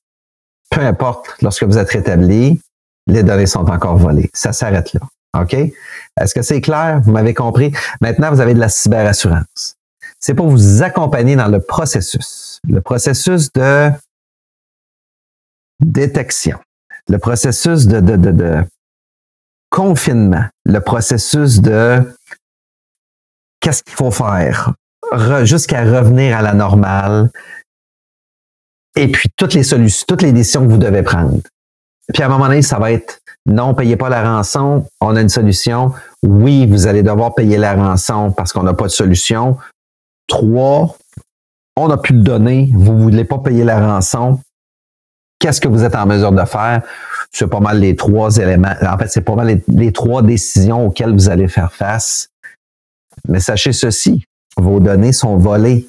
Peu importe, lorsque vous êtes rétabli, les données sont encore volées. Ça s'arrête là. OK? Est-ce que c'est clair? Vous m'avez compris? Maintenant, vous avez de la cyberassurance. C'est pour vous accompagner dans le processus. Le processus de détection le processus de, confinement, le processus de qu'est-ce qu'il faut faire? Jusqu'à revenir à la normale, et puis toutes les solutions, toutes les décisions que vous devez prendre. Puis à un moment donné, ça va être non, payez pas la rançon, on a une solution. Oui, vous allez devoir payer la rançon parce qu'on n'a pas de solution. Trois, on n'a plus de données, vous voulez pas payer la rançon, qu'est-ce que vous êtes en mesure de faire? C'est pas mal les trois éléments. En fait, c'est pas mal les, trois décisions auxquelles vous allez faire face. Mais sachez ceci, vos données sont volées.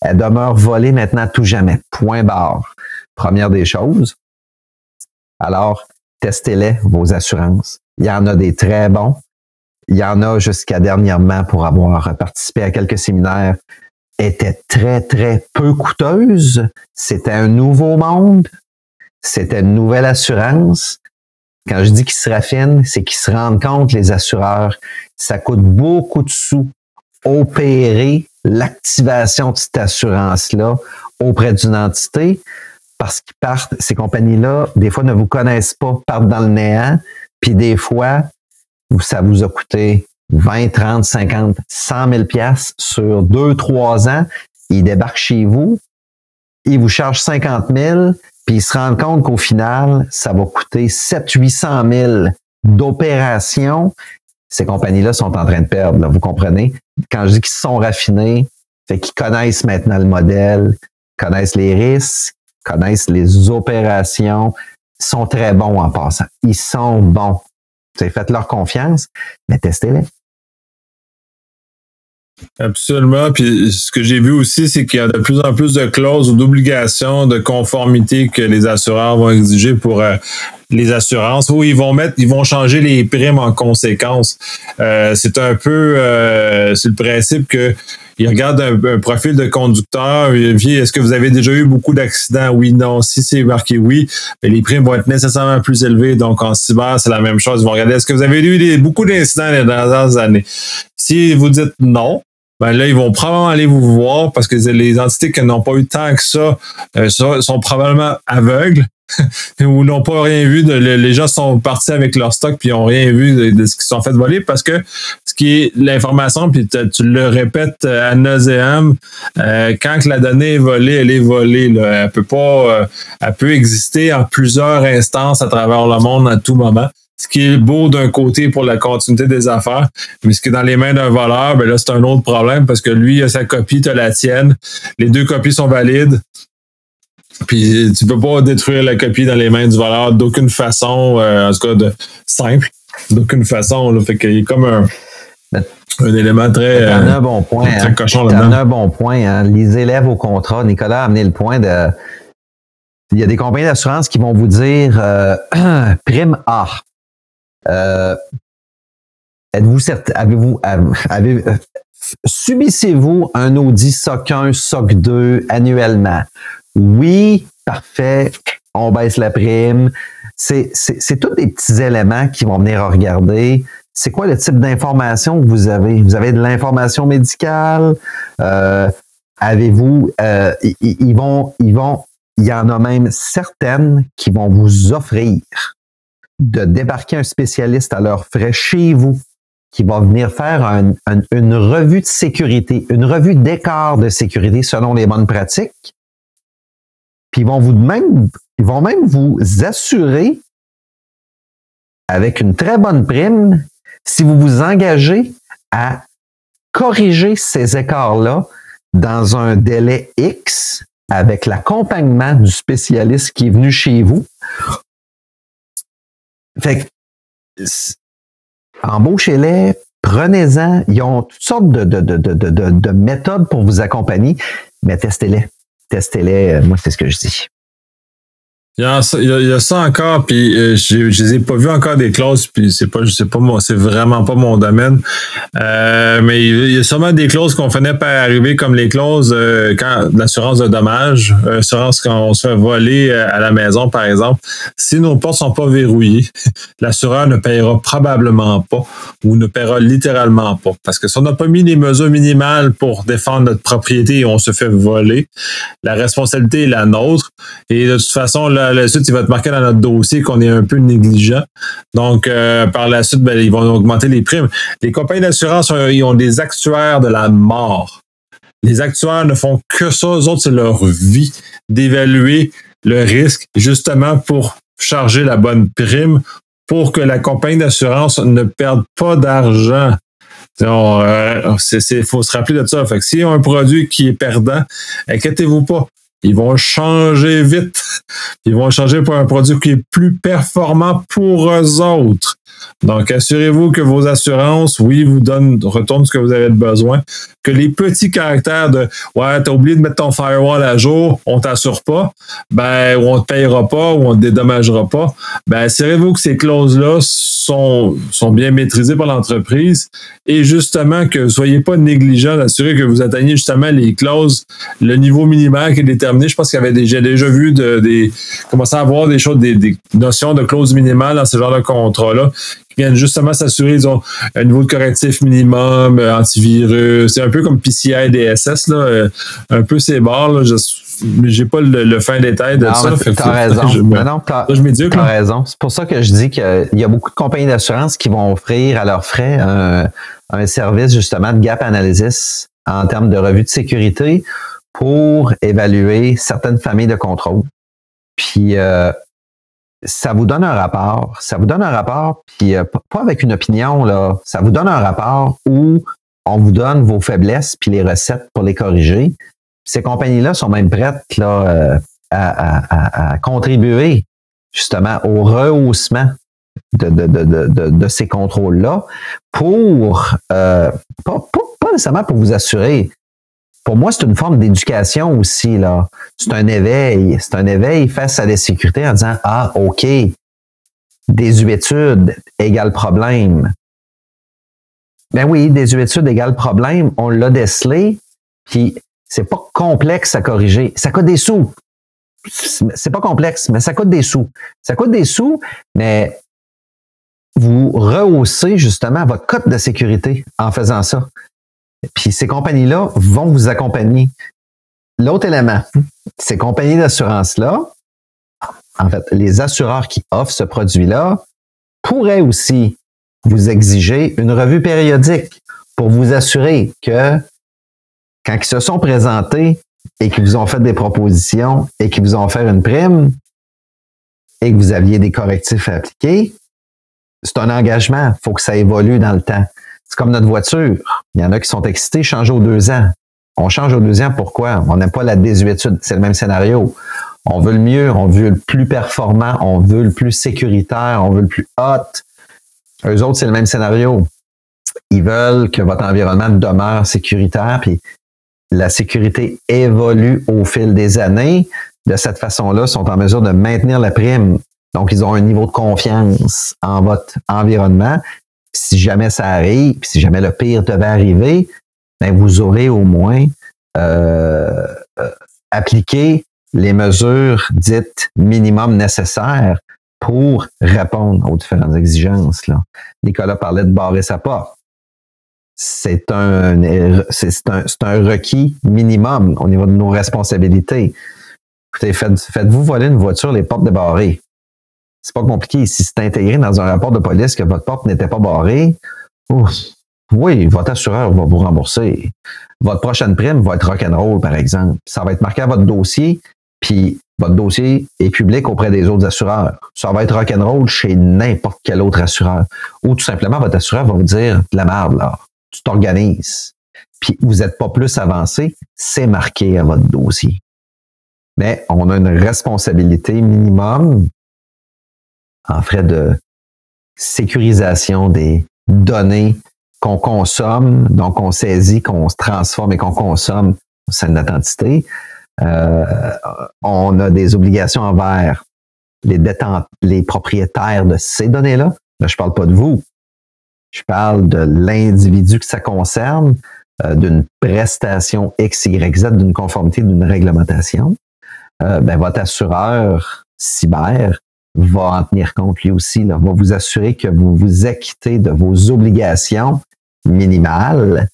Elles demeurent volées maintenant tout jamais. Point barre. Première des choses. Alors, testez-les, vos assurances. Il y en a des très bons. Il y en a jusqu'à dernièrement pour avoir participé à quelques séminaires étaient très, très peu coûteuses. C'était un nouveau monde. C'était une nouvelle assurance. Quand je dis qu'ils se raffinent, c'est qu'ils se rendent compte, les assureurs, ça coûte beaucoup de sous opérer l'activation de cette assurance-là auprès d'une entité parce qu'ils partent, ces compagnies-là, des fois ne vous connaissent pas, partent dans le néant, puis des fois, ça vous a coûté 20, 30, 50, 100 000 pièces sur deux, trois ans. Ils débarquent chez vous, ils vous chargent 50 000, puis ils se rendent compte qu'au final, ça va coûter 700-800 000 d'opérations. Ces compagnies-là sont en train de perdre, vous comprenez? Quand je dis qu'ils sont raffinés, c'est qu'ils connaissent maintenant le modèle, connaissent les risques, connaissent les opérations, sont très bons en passant. Ils sont bons. Faites leur confiance, mais testez-les. Absolument. Puis ce que j'ai vu aussi, c'est qu'il y a de plus en plus de clauses ou d'obligations de conformité que les assureurs vont exiger pour euh, les assurances où ils vont mettre, ils vont changer les primes en conséquence. Euh, c'est un peu, euh, c'est le principe que ils regardent un, profil de conducteur, vérifient est-ce que vous avez déjà eu beaucoup d'accidents? Oui, non. Si c'est marqué oui, les primes vont être nécessairement plus élevées. Donc en cyber, c'est la même chose. Ils vont regarder est-ce que vous avez eu beaucoup d'incidents les dernières années? Si vous dites non, ben là, ils vont probablement aller vous voir parce que les entités qui n'ont pas eu tant que ça euh, sont probablement aveugles ou n'ont pas rien vu. De, les gens sont partis avec leur stock puis n'ont rien vu de, ce qu'ils sont fait voler parce que ce qui est l'information, puis tu le répètes à nauseam, euh, quand la donnée est volée, elle est volée. Là. Elle peut pas, euh, elle peut exister en plusieurs instances à travers le monde à tout moment ce qui est beau d'un côté pour la continuité des affaires, mais ce qui est dans les mains d'un voleur, ben là, c'est un autre problème parce que lui, il a sa copie, tu la tienne. Les deux copies sont valides. Puis tu peux pas détruire la copie dans les mains du voleur d'aucune façon, euh, en tout cas de simple, d'aucune façon. Là, fait qu'il est comme un, un élément très. T'en as un bon point. Très hein. cochon T'en as un bon point. Hein. Les élèves au contrat, Nicolas a amené le point de. Il y a des compagnies d'assurance qui vont vous dire euh, prime A. Euh, êtes-vous certain, avez-vous, avez, subissez-vous un Audi SOC 1, SOC 2 annuellement? Oui, parfait, on baisse la prime. C'est, c'est, tous des petits éléments qui vont venir regarder. C'est quoi le type d'information que vous avez? Vous avez de l'information médicale? Euh, avez-vous, euh, ils vont, ils vont, il y en a même certaines qui vont vous offrir de débarquer un spécialiste à leurs frais chez vous qui va venir faire une revue de sécurité, une revue d'écart de sécurité selon les bonnes pratiques. Puis ils vont vous même, vont même vous assurer avec une très bonne prime si vous vous engagez à corriger ces écarts-là dans un délai X avec l'accompagnement du spécialiste qui est venu chez vous. Fait que, embauchez-les, prenez-en. Ils ont toutes sortes de, de, de, de, méthodes pour vous accompagner, mais testez-les. Testez-les. Euh, moi, c'est ce que je dis. Il y, a, ça encore, puis euh, je les ai pas vus encore des clauses, puis c'est pas, sais pas c'est vraiment pas mon domaine. Euh, mais il y a sûrement des clauses qu'on finit par arriver, comme les clauses euh, quand l'assurance de dommages, l'assurance quand on se fait voler à la maison, par exemple. Si nos portes sont pas verrouillées, l'assureur ne payera probablement pas ou ne paiera littéralement pas. Parce que si on n'a pas mis les mesures minimales pour défendre notre propriété et on se fait voler, la responsabilité est la nôtre. Et de toute façon, là, la suite, il va être marqué dans notre dossier qu'on est un peu négligent. Donc, euh, par la suite, ben, ils vont augmenter les primes. Les compagnies d'assurance, ils ont des actuaires de la mort. Les actuaires ne font que ça. Eux autres, c'est leur vie d'évaluer le risque, justement pour charger la bonne prime pour que la compagnie d'assurance ne perde pas d'argent. Il euh, faut se rappeler de ça. Fait que s'il y a un produit qui est perdant, inquiétez-vous pas. Ils vont changer vite. Ils vont changer pour un produit qui est plus performant pour eux autres. Donc, assurez-vous que vos assurances, oui, vous donnent, retournent ce que vous avez besoin. Que les petits caractères de Ouais, t'as oublié de mettre ton firewall à jour, on t'assure pas, ben, ou on te payera pas, ou on te dédommagera pas. Ben, assurez-vous que ces clauses-là sont, sont bien maîtrisées par l'entreprise et justement que soyez pas négligent d'assurer que vous atteignez justement les clauses, le niveau minimal qui est déterminé. Je pense qu'il y avait déjà, déjà vu de, des, commencer à avoir des choses, des, des notions de clauses minimales dans ce genre de contrat-là qui viennent justement s'assurer, ils ont un niveau de correctif minimum, euh, antivirus. C'est un peu comme PCI DSS, là, euh, un peu ces barres. Là, j'ai pas le, fin détail de ça. T'as raison. Je, non, t'as, raison. C'est pour ça que je dis qu'il y a beaucoup de compagnies d'assurance qui vont offrir à leurs frais un, un, service justement de gap analysis en termes de revue de sécurité pour évaluer certaines familles de contrôle. Puis euh, ça vous donne un rapport. Ça vous donne un rapport, puis euh, pas avec une opinion, là. Ça vous donne un rapport où on vous donne vos faiblesses puis les recettes pour les corriger. Ces compagnies-là sont même prêtes là, euh, à, contribuer justement au rehaussement de, de, ces contrôles-là pour, euh, pas, pas, nécessairement pour vous assurer, pour moi, c'est une forme d'éducation aussi, là. C'est un éveil. C'est un éveil face à la sécurité en disant, ah, OK, désuétude égale problème. Ben oui, désuétude égale problème. On l'a décelé, puis c'est pas complexe à corriger. Ça coûte des sous. C'est pas complexe, mais ça coûte des sous. Ça coûte des sous, mais vous rehaussez justement votre cote de sécurité en faisant ça. Puis ces compagnies-là vont vous accompagner. L'autre élément, ces compagnies d'assurance-là, en fait, les assureurs qui offrent ce produit-là pourraient aussi vous exiger une revue périodique pour vous assurer que quand ils se sont présentés et qu'ils vous ont fait des propositions et qu'ils vous ont fait une prime et que vous aviez des correctifs à appliquer, c'est un engagement. Il faut que ça évolue dans le temps. C'est comme notre voiture. Il y en a qui sont excités, changer aux deux ans. On change aux deux ans, pourquoi? On n'aime pas la désuétude. C'est le même scénario. On veut le mieux, on veut le plus performant, on veut le plus sécuritaire, on veut le plus hot. Eux autres, c'est le même scénario. Ils veulent que votre environnement demeure sécuritaire, puis la sécurité évolue au fil des années. De cette façon-là, ils sont en mesure de maintenir la prime. Donc, ils ont un niveau de confiance en votre environnement si jamais ça arrive, puis si jamais le pire devait arriver, ben vous aurez au moins euh, euh, appliqué les mesures dites minimum nécessaires pour répondre aux différentes exigences. Nicolas parlait de barrer sa porte. C'est un, c'est un, un requis minimum au niveau de nos responsabilités. Écoutez, faites, faites-vous voler une voiture les portes débarrées c'est pas compliqué. Si c'est intégré dans un rapport de police que votre porte n'était pas barrée, oui, votre assureur va vous rembourser. Votre prochaine prime va être rock'n'roll, par exemple. Ça va être marqué à votre dossier, puis votre dossier est public auprès des autres assureurs. Ça va être rock'n'roll chez n'importe quel autre assureur. Ou tout simplement, votre assureur va vous dire de la merde, là. Tu t'organises. Puis vous n'êtes pas plus avancé, c'est marqué à votre dossier. Mais on a une responsabilité minimum en frais de sécurisation des données qu'on consomme, donc on saisit, qu'on se transforme et qu'on consomme au sein de notre entité. Euh, on a des obligations envers les les propriétaires de ces données-là. Là, je parle pas de vous. Je parle de l'individu que ça concerne, euh, d'une prestation X, Y, Z, d'une conformité, d'une réglementation. Euh, ben, votre assureur cyber va en tenir compte lui aussi, là, va vous assurer que vous vous acquittez de vos obligations minimales.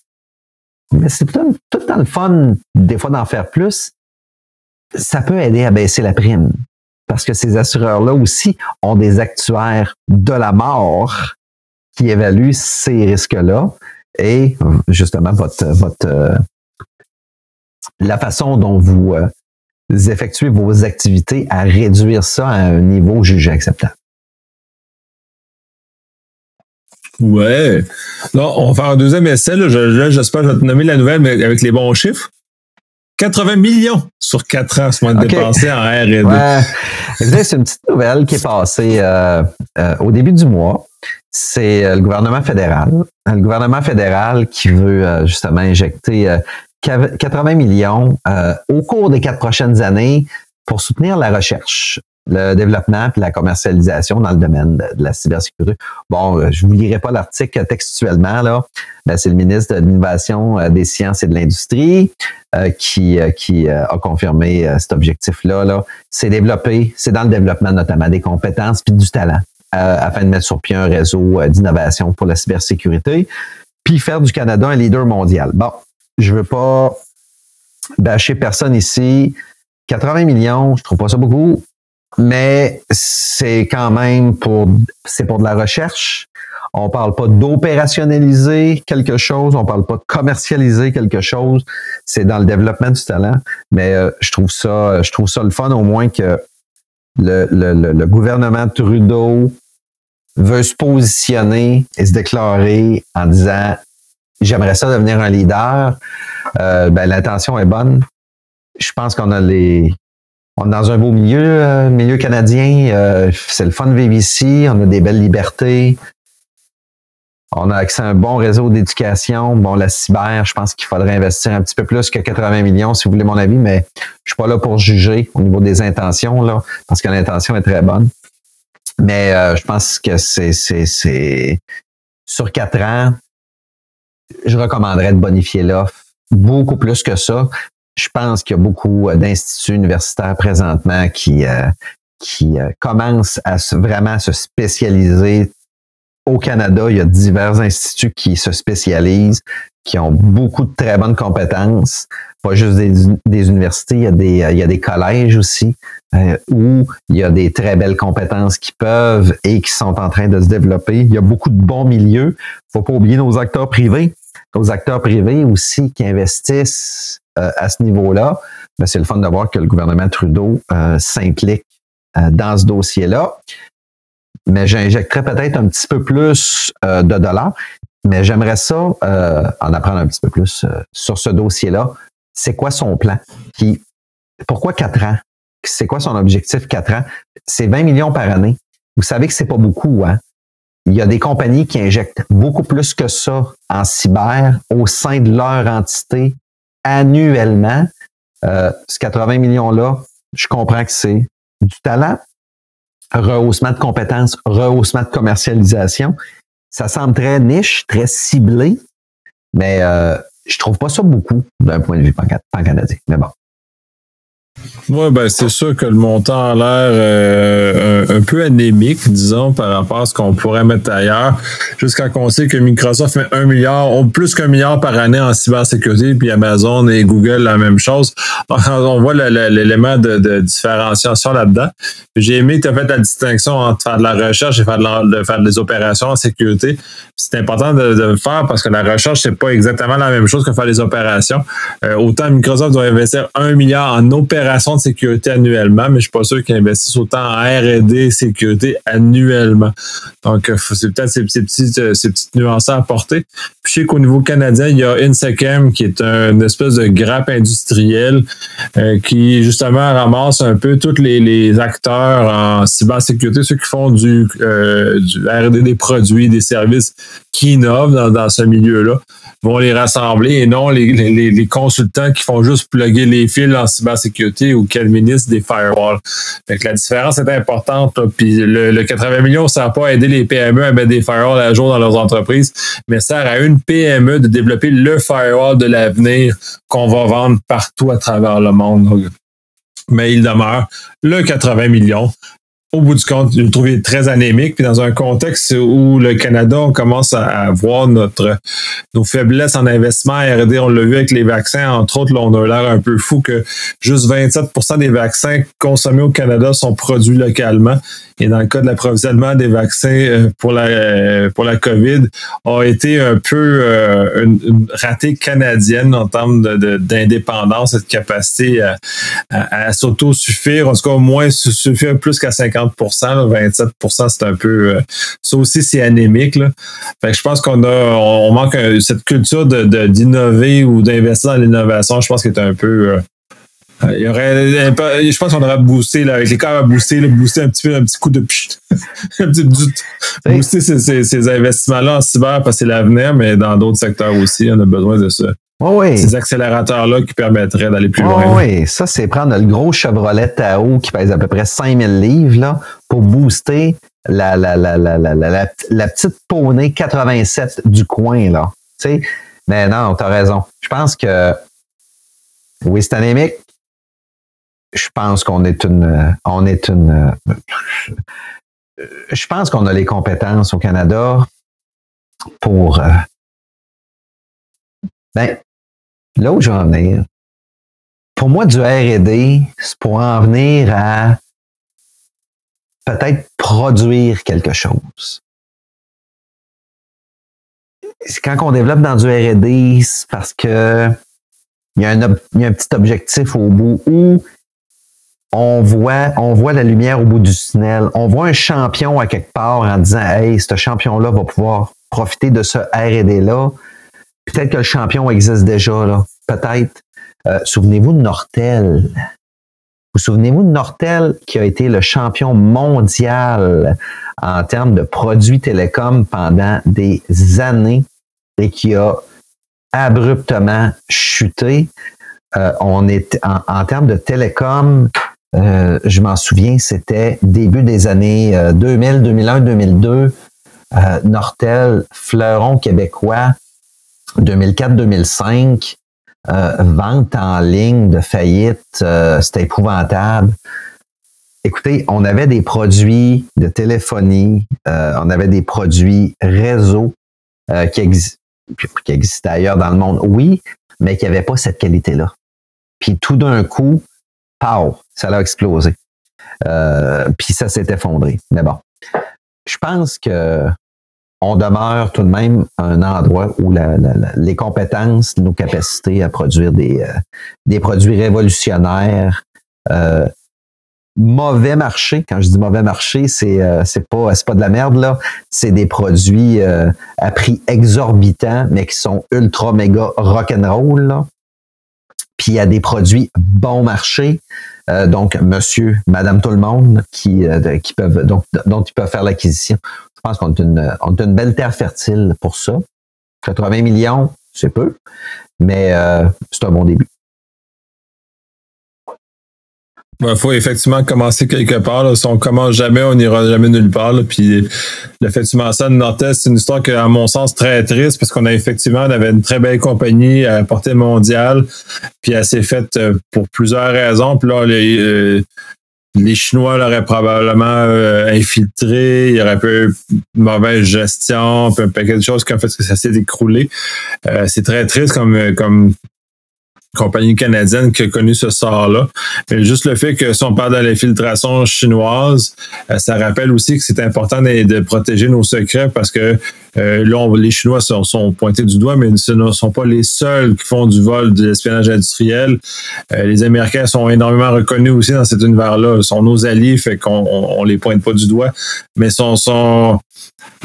Mais c'est tout, tout dans le fun, des fois, d'en faire plus. Ça peut aider à baisser la prime. Parce que ces assureurs-là aussi ont des actuaires de la mort qui évaluent ces risques-là. Et justement, votre, votre, euh, la façon dont vous, effectuer vos activités à réduire ça à un niveau jugé acceptable. Ouais. Non, on va faire un deuxième essai. J'espère que je vais te nommer la nouvelle, mais avec les bons chiffres. 80 millions sur 4 ans sont dépensés en R&D. Ouais. C'est une petite nouvelle qui est passée euh, euh, au début du mois. C'est euh, le gouvernement fédéral. Le gouvernement fédéral qui veut justement injecter 80 millions euh, au cours des quatre prochaines années pour soutenir la recherche, le développement et la commercialisation dans le domaine de, la cybersécurité. Bon, euh, je vous lirai pas l'article textuellement là. Ben, c'est le ministre de l'Innovation, euh, des Sciences et de l'Industrie qui qui a confirmé cet objectif-là. Là. C'est développé, c'est dans le développement notamment des compétences puis du talent afin de mettre sur pied un réseau d'innovation pour la cybersécurité puis faire du Canada un leader mondial. Bon, je veux pas bâcher personne ici. 80 millions, je trouve pas ça beaucoup, mais c'est quand même pour, c'est pour de la recherche. On parle pas d'opérationnaliser quelque chose, on parle pas de commercialiser quelque chose. C'est dans le développement du talent. Mais euh, je trouve ça, je trouve ça le fun au moins que le, le, le gouvernement Trudeau veut se positionner et se déclarer en disant j'aimerais ça devenir un leader. Euh, ben, l'intention est bonne. Je pense qu'on a les. On est dans un beau milieu, euh, milieu canadien. Euh, c'est le fun de vivre ici. On a des belles libertés. On a accès à un bon réseau d'éducation. Bon, la cyber, je pense qu'il faudrait investir un petit peu plus que 80 millions, si vous voulez mon avis, mais je suis pas là pour juger au niveau des intentions, là, parce que l'intention est très bonne. Mais je pense que c'est, c'est, c'est sur quatre ans, je recommanderais de bonifier l'offre beaucoup plus que ça. Je pense qu'il y a beaucoup euh, d'instituts universitaires présentement qui, euh, qui euh, commencent à vraiment se spécialiser. Au Canada, il y a divers instituts qui se spécialisent, qui ont beaucoup de très bonnes compétences. Pas juste des, universités, il y, a des, il y a des collèges aussi où il y a des très belles compétences qui peuvent et qui sont en train de se développer. Il y a beaucoup de bons milieux. Faut pas oublier nos acteurs privés aux acteurs privés aussi qui investissent euh, à ce niveau-là, ben, c'est le fun de voir que le gouvernement Trudeau euh, s'implique euh, dans ce dossier-là. Mais j'injecterais peut-être un petit peu plus de dollars, mais j'aimerais ça en apprendre un petit peu plus sur ce dossier-là. C'est quoi son plan? Puis, pourquoi quatre ans? C'est quoi son objectif quatre ans? C'est 20 millions par année. Vous savez que c'est pas beaucoup, hein? Il y a des compagnies qui injectent beaucoup plus que ça en cyber au sein de leur entité annuellement. Euh, ce 80 millions-là, je comprends que c'est du talent, rehaussement de compétences, rehaussement de commercialisation. ça semble très niche, très ciblé, mais euh, je trouve pas ça beaucoup d'un point de vue pan-canadien. Mais bon. Oui, ben c'est sûr que le montant a l'air euh, un, peu anémique, disons, par rapport à ce qu'on pourrait mettre ailleurs. Jusqu'à qu'on sait que Microsoft met un milliard, ou plus qu'un milliard par année en cybersécurité, puis Amazon et Google la même chose. On voit l'élément de, différenciation là-dedans. J'ai aimé que tu as fait la distinction entre faire de la recherche et faire, de, faire des opérations en sécurité. C'est important de, le faire parce que la recherche, c'est pas exactement la même chose que faire des opérations. Euh, autant Microsoft doit investir un milliard en opérations de sécurité annuellement, mais je suis pas sûr qu'ils investissent autant en R&D sécurité annuellement. Donc, euh, c'est peut-être ces, petites, euh, ces petites nuances à apporter. Puis, je sais qu'au niveau canadien, il y a Insecam qui est une espèce de grappe industrielle euh, qui, justement, ramasse un peu tous les, acteurs en cybersécurité, ceux qui font du, R&D des produits, des services qui innovent dans, ce milieu-là vont les rassembler et non les, les, les, consultants qui font juste plugger les fils en cybersécurité ou quel ministre des firewalls. Fait que la différence est importante. Puis le, 80 millions, ça n'a pas aidé les PME à mettre des firewalls à jour dans leurs entreprises, mais sert à une PME de développer le firewall de l'avenir qu'on va vendre partout à travers le monde. Mais il demeure le 80 millions au bout du compte, je le trouvais très anémique. Puis dans un contexte où le Canada, on commence à, voir notre nos faiblesses en investissement R&D, on l'a vu avec les vaccins, entre autres, là, on a l'air un peu fou que juste 27% des vaccins consommés au Canada sont produits localement. Et dans le cas de l'approvisionnement des vaccins euh, pour la euh, pour la COVID, a été un peu euh, une, ratée canadienne en termes d'indépendance de, et de capacité à, à, s'auto-suffire, en tout cas au moins suffire plus qu'à 50 27% c'est un peu ça aussi c'est anémique. Là. Fait je pense qu'on a on, manque cette culture de d'innover ou d'investir dans l'innovation, je pense qu'il est un peu il y aurait, je pense qu'on aurait boosté, là, avec les cas à booster, là, booster un petit peu, un petit coup de un petit booster ces, ces, investissements-là en cyber parce que c'est l'avenir, mais dans d'autres secteurs aussi, on a besoin de ça. Ces accélérateurs-là qui permettraient d'aller plus loin. Oui, ça, c'est prendre le gros Chevrolet Tao qui pèse à peu près 5000 livres là, pour booster la, la, la, la, la, la, la petite poney 87 du coin. Là. Mais non, tu as raison. Je pense que oui, c'est anémique, je pense qu'on est une, on est une, je pense qu'on a les compétences au Canada pour, euh, ben, là où je en venir, pour moi, du R&D, c'est pour en venir à peut-être produire quelque chose. Quand on développe dans du R&D, c'est parce que il y, a un, il y a un petit objectif au bout où on voit, on voit la lumière au bout du tunnel. On voit un champion à quelque part en disant Hey, ce champion-là va pouvoir profiter de ce RD-là. Peut-être que le champion existe déjà, là. Peut-être. Euh, souvenez-vous de Nortel. Vous souvenez-vous de Nortel qui a été le champion mondial en termes de produits télécoms pendant des années et qui a abruptement chuté? Euh, on est en, en termes de télécom, euh, je m'en souviens, c'était début des années 2000, 2001, 2002. Nortel, fleuron québécois, 2004-2005, euh, vente en ligne de faillite, euh, c'était épouvantable. Écoutez, on avait des produits de téléphonie, on avait des produits réseau qui, qui existaient ailleurs dans le monde, oui, mais qui n'avaient pas cette qualité-là. Puis tout d'un coup, pow, ça a explosé. Euh, puis ça s'est effondré. Mais bon, je pense que on demeure tout de même un endroit où les compétences, nos capacités à produire des, euh, des produits révolutionnaires, euh, mauvais marché. Quand je dis mauvais marché, c'est c'est pas c'est pas de la merde là. C'est des produits à prix exorbitant, mais qui sont ultra méga rock'n'roll là. Puis il y a des produits bon marché, euh, donc monsieur, madame tout le monde qui, euh, qui peuvent donc dont ils peuvent faire l'acquisition. Je pense qu'on a une, belle terre fertile pour ça. 80 millions, c'est peu, mais euh, c'est un bon début. Il faut effectivement commencer quelque part. Si on commence jamais, on n'ira jamais nulle part. Puis effectivement, ça, Nord-Est, c'est une histoire qui, à mon sens, très triste parce qu'on a effectivement, on avait une très belle compagnie à portée mondiale. Puis elle s'est faite euh, pour plusieurs raisons. Puis là, les, euh, les Chinois l'auraient probablement euh, infiltré, il y aurait peu une mauvaise gestion, puis un paquet de choses qui ont fait que ça s'est écroulé. c'est très triste comme, comme compagnie canadienne qui a connu ce sort-là. Mais juste le fait que si on parle de l'infiltration chinoise, euh, ça rappelle aussi que c'est important de, protéger nos secrets parce que euh, là, les Chinois sont, pointés du doigt, mais ce ne sont pas les seuls qui font du vol de l'espionnage industriel. Euh, les Américains sont énormément reconnus aussi dans cet univers-là. Ils sont nos alliés, fait qu'on on, les pointe pas du doigt, mais sont, sont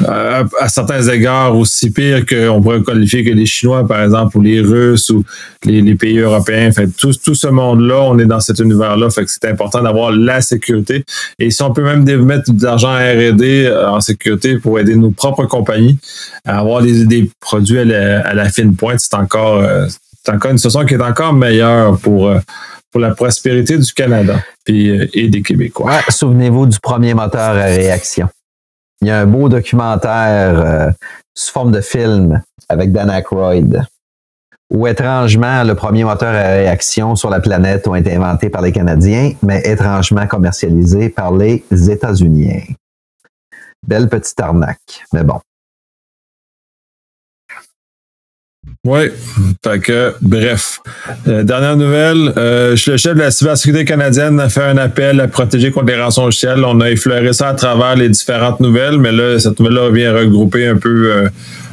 à, certains égards aussi pire qu'on pourrait qualifier que les Chinois, par exemple, ou les Russes ou les, pays européens. Fait tout, ce monde-là, on est dans cet univers-là. C'est important d'avoir la sécurité. Et si on peut même mettre de l'argent à R&D euh, en sécurité pour aider nos propres compagnies à avoir des, produits à la, fine pointe, c'est encore, euh, une situation qui est encore meilleure pour euh, la prospérité du Canada et, des Québécois. Souvenez-vous du premier moteur à réaction. Il y a un beau documentaire sous forme de film avec Dan Aykroyd, où étrangement, le premier moteur à réaction sur la planète a été inventé par les Canadiens, mais étrangement commercialisé par les États-Unis. Belle petite arnaque, mais bon. Oui, fait que, bref. Euh, dernière nouvelle, euh, le chef de la cybersécurité canadienne a fait un appel à protéger contre les rançons logicielles. On a effleuré ça à travers les différentes nouvelles, mais là, cette nouvelle-là vient regrouper un peu, euh,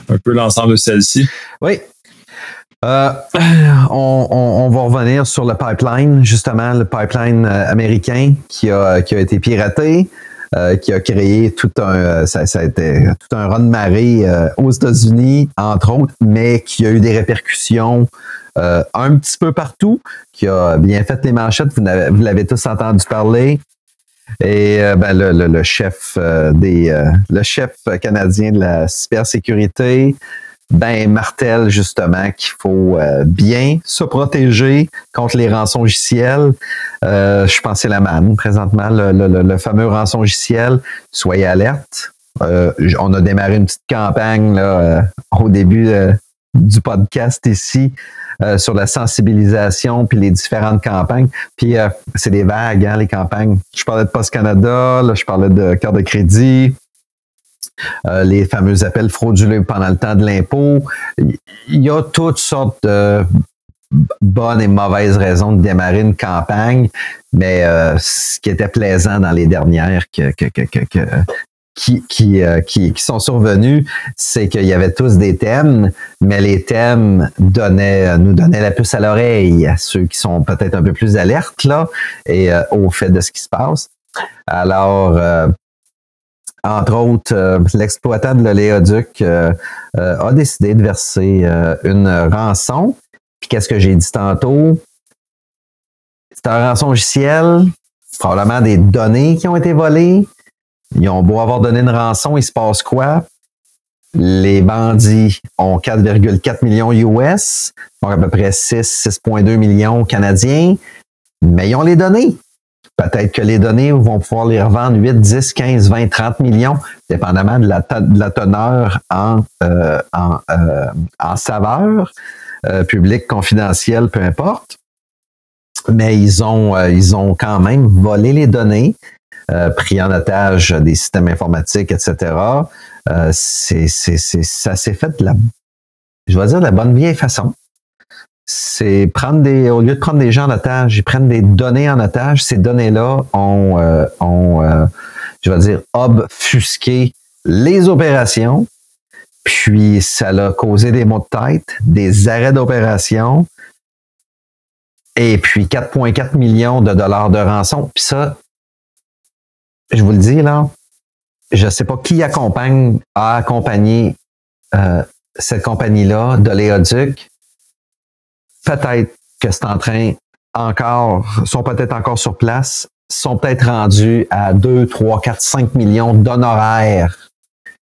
un peu l'ensemble de celles-ci. Oui. On, va revenir sur le pipeline, justement, le pipeline américain qui a, été piraté. Euh, qui a créé tout un, euh, tout un run de marée euh, aux États-Unis, entre autres, mais qui a eu des répercussions un petit peu partout, qui a bien fait les manchettes. Vous, l'avez tous entendu parler. Et ben, le, chef des le chef canadien de la cybersécurité ben martèle justement qu'il faut euh, bien se protéger contre les rançons logiciels. Euh, je pensais la manne présentement, le, fameux rançon logiciel. Soyez alerte. Euh, on a démarré une petite campagne là, au début du podcast ici sur la sensibilisation puis les différentes campagnes. Puis c'est des vagues, hein, les campagnes. Je parlais de Post Canada, là, je parlais de carte de crédit, euh, les fameux appels frauduleux pendant le temps de l'impôt. Il y a toutes sortes de bonnes et mauvaises raisons de démarrer une campagne, mais euh, ce qui était plaisant dans les dernières euh, qui, sont survenus, c'est qu'il y avait tous des thèmes, mais les thèmes donnaient, nous donnaient la puce à l'oreille à ceux qui sont peut-être un peu plus alertes là et au fait de ce qui se passe. Alors, entre autres, euh, l'exploitant de l'oléoduc euh, euh, a décidé de verser une rançon. Puis qu'est-ce que j'ai dit tantôt? C'est un rançon logiciel, probablement des données qui ont été volées. Ils ont beau avoir donné une rançon, il se passe quoi? Les bandits ont 4,4 millions US, donc à peu près 6, 6,2 millions canadiens, mais ils ont les données. Peut-être que les données vont pouvoir les revendre 8, 10, 15, 20, 30 millions, dépendamment de la, de la teneur en, euh, en, euh, en, saveur, euh, public, confidentiel, peu importe. Mais ils ont, ils ont quand même volé les données, pris en otage des systèmes informatiques, etc. c'est, c'est, ça s'est fait de la, je vais dire, de la bonne vieille façon c'est prendre des, au lieu de prendre des gens en otage, ils prennent des données en otage. Ces données-là ont, euh, ont euh, je vais dire, obfusqué les opérations. Puis ça a causé des maux de tête, des arrêts d'opération. Et puis 4,4 millions de dollars de rançon. Puis ça, je vous le dis là, je ne sais pas qui accompagne, a accompagné euh, cette compagnie-là de Léoduc peut-être que c'est en train encore, sont peut-être encore sur place, sont peut-être rendus à 2, 3, 4, 5 millions d'honoraires.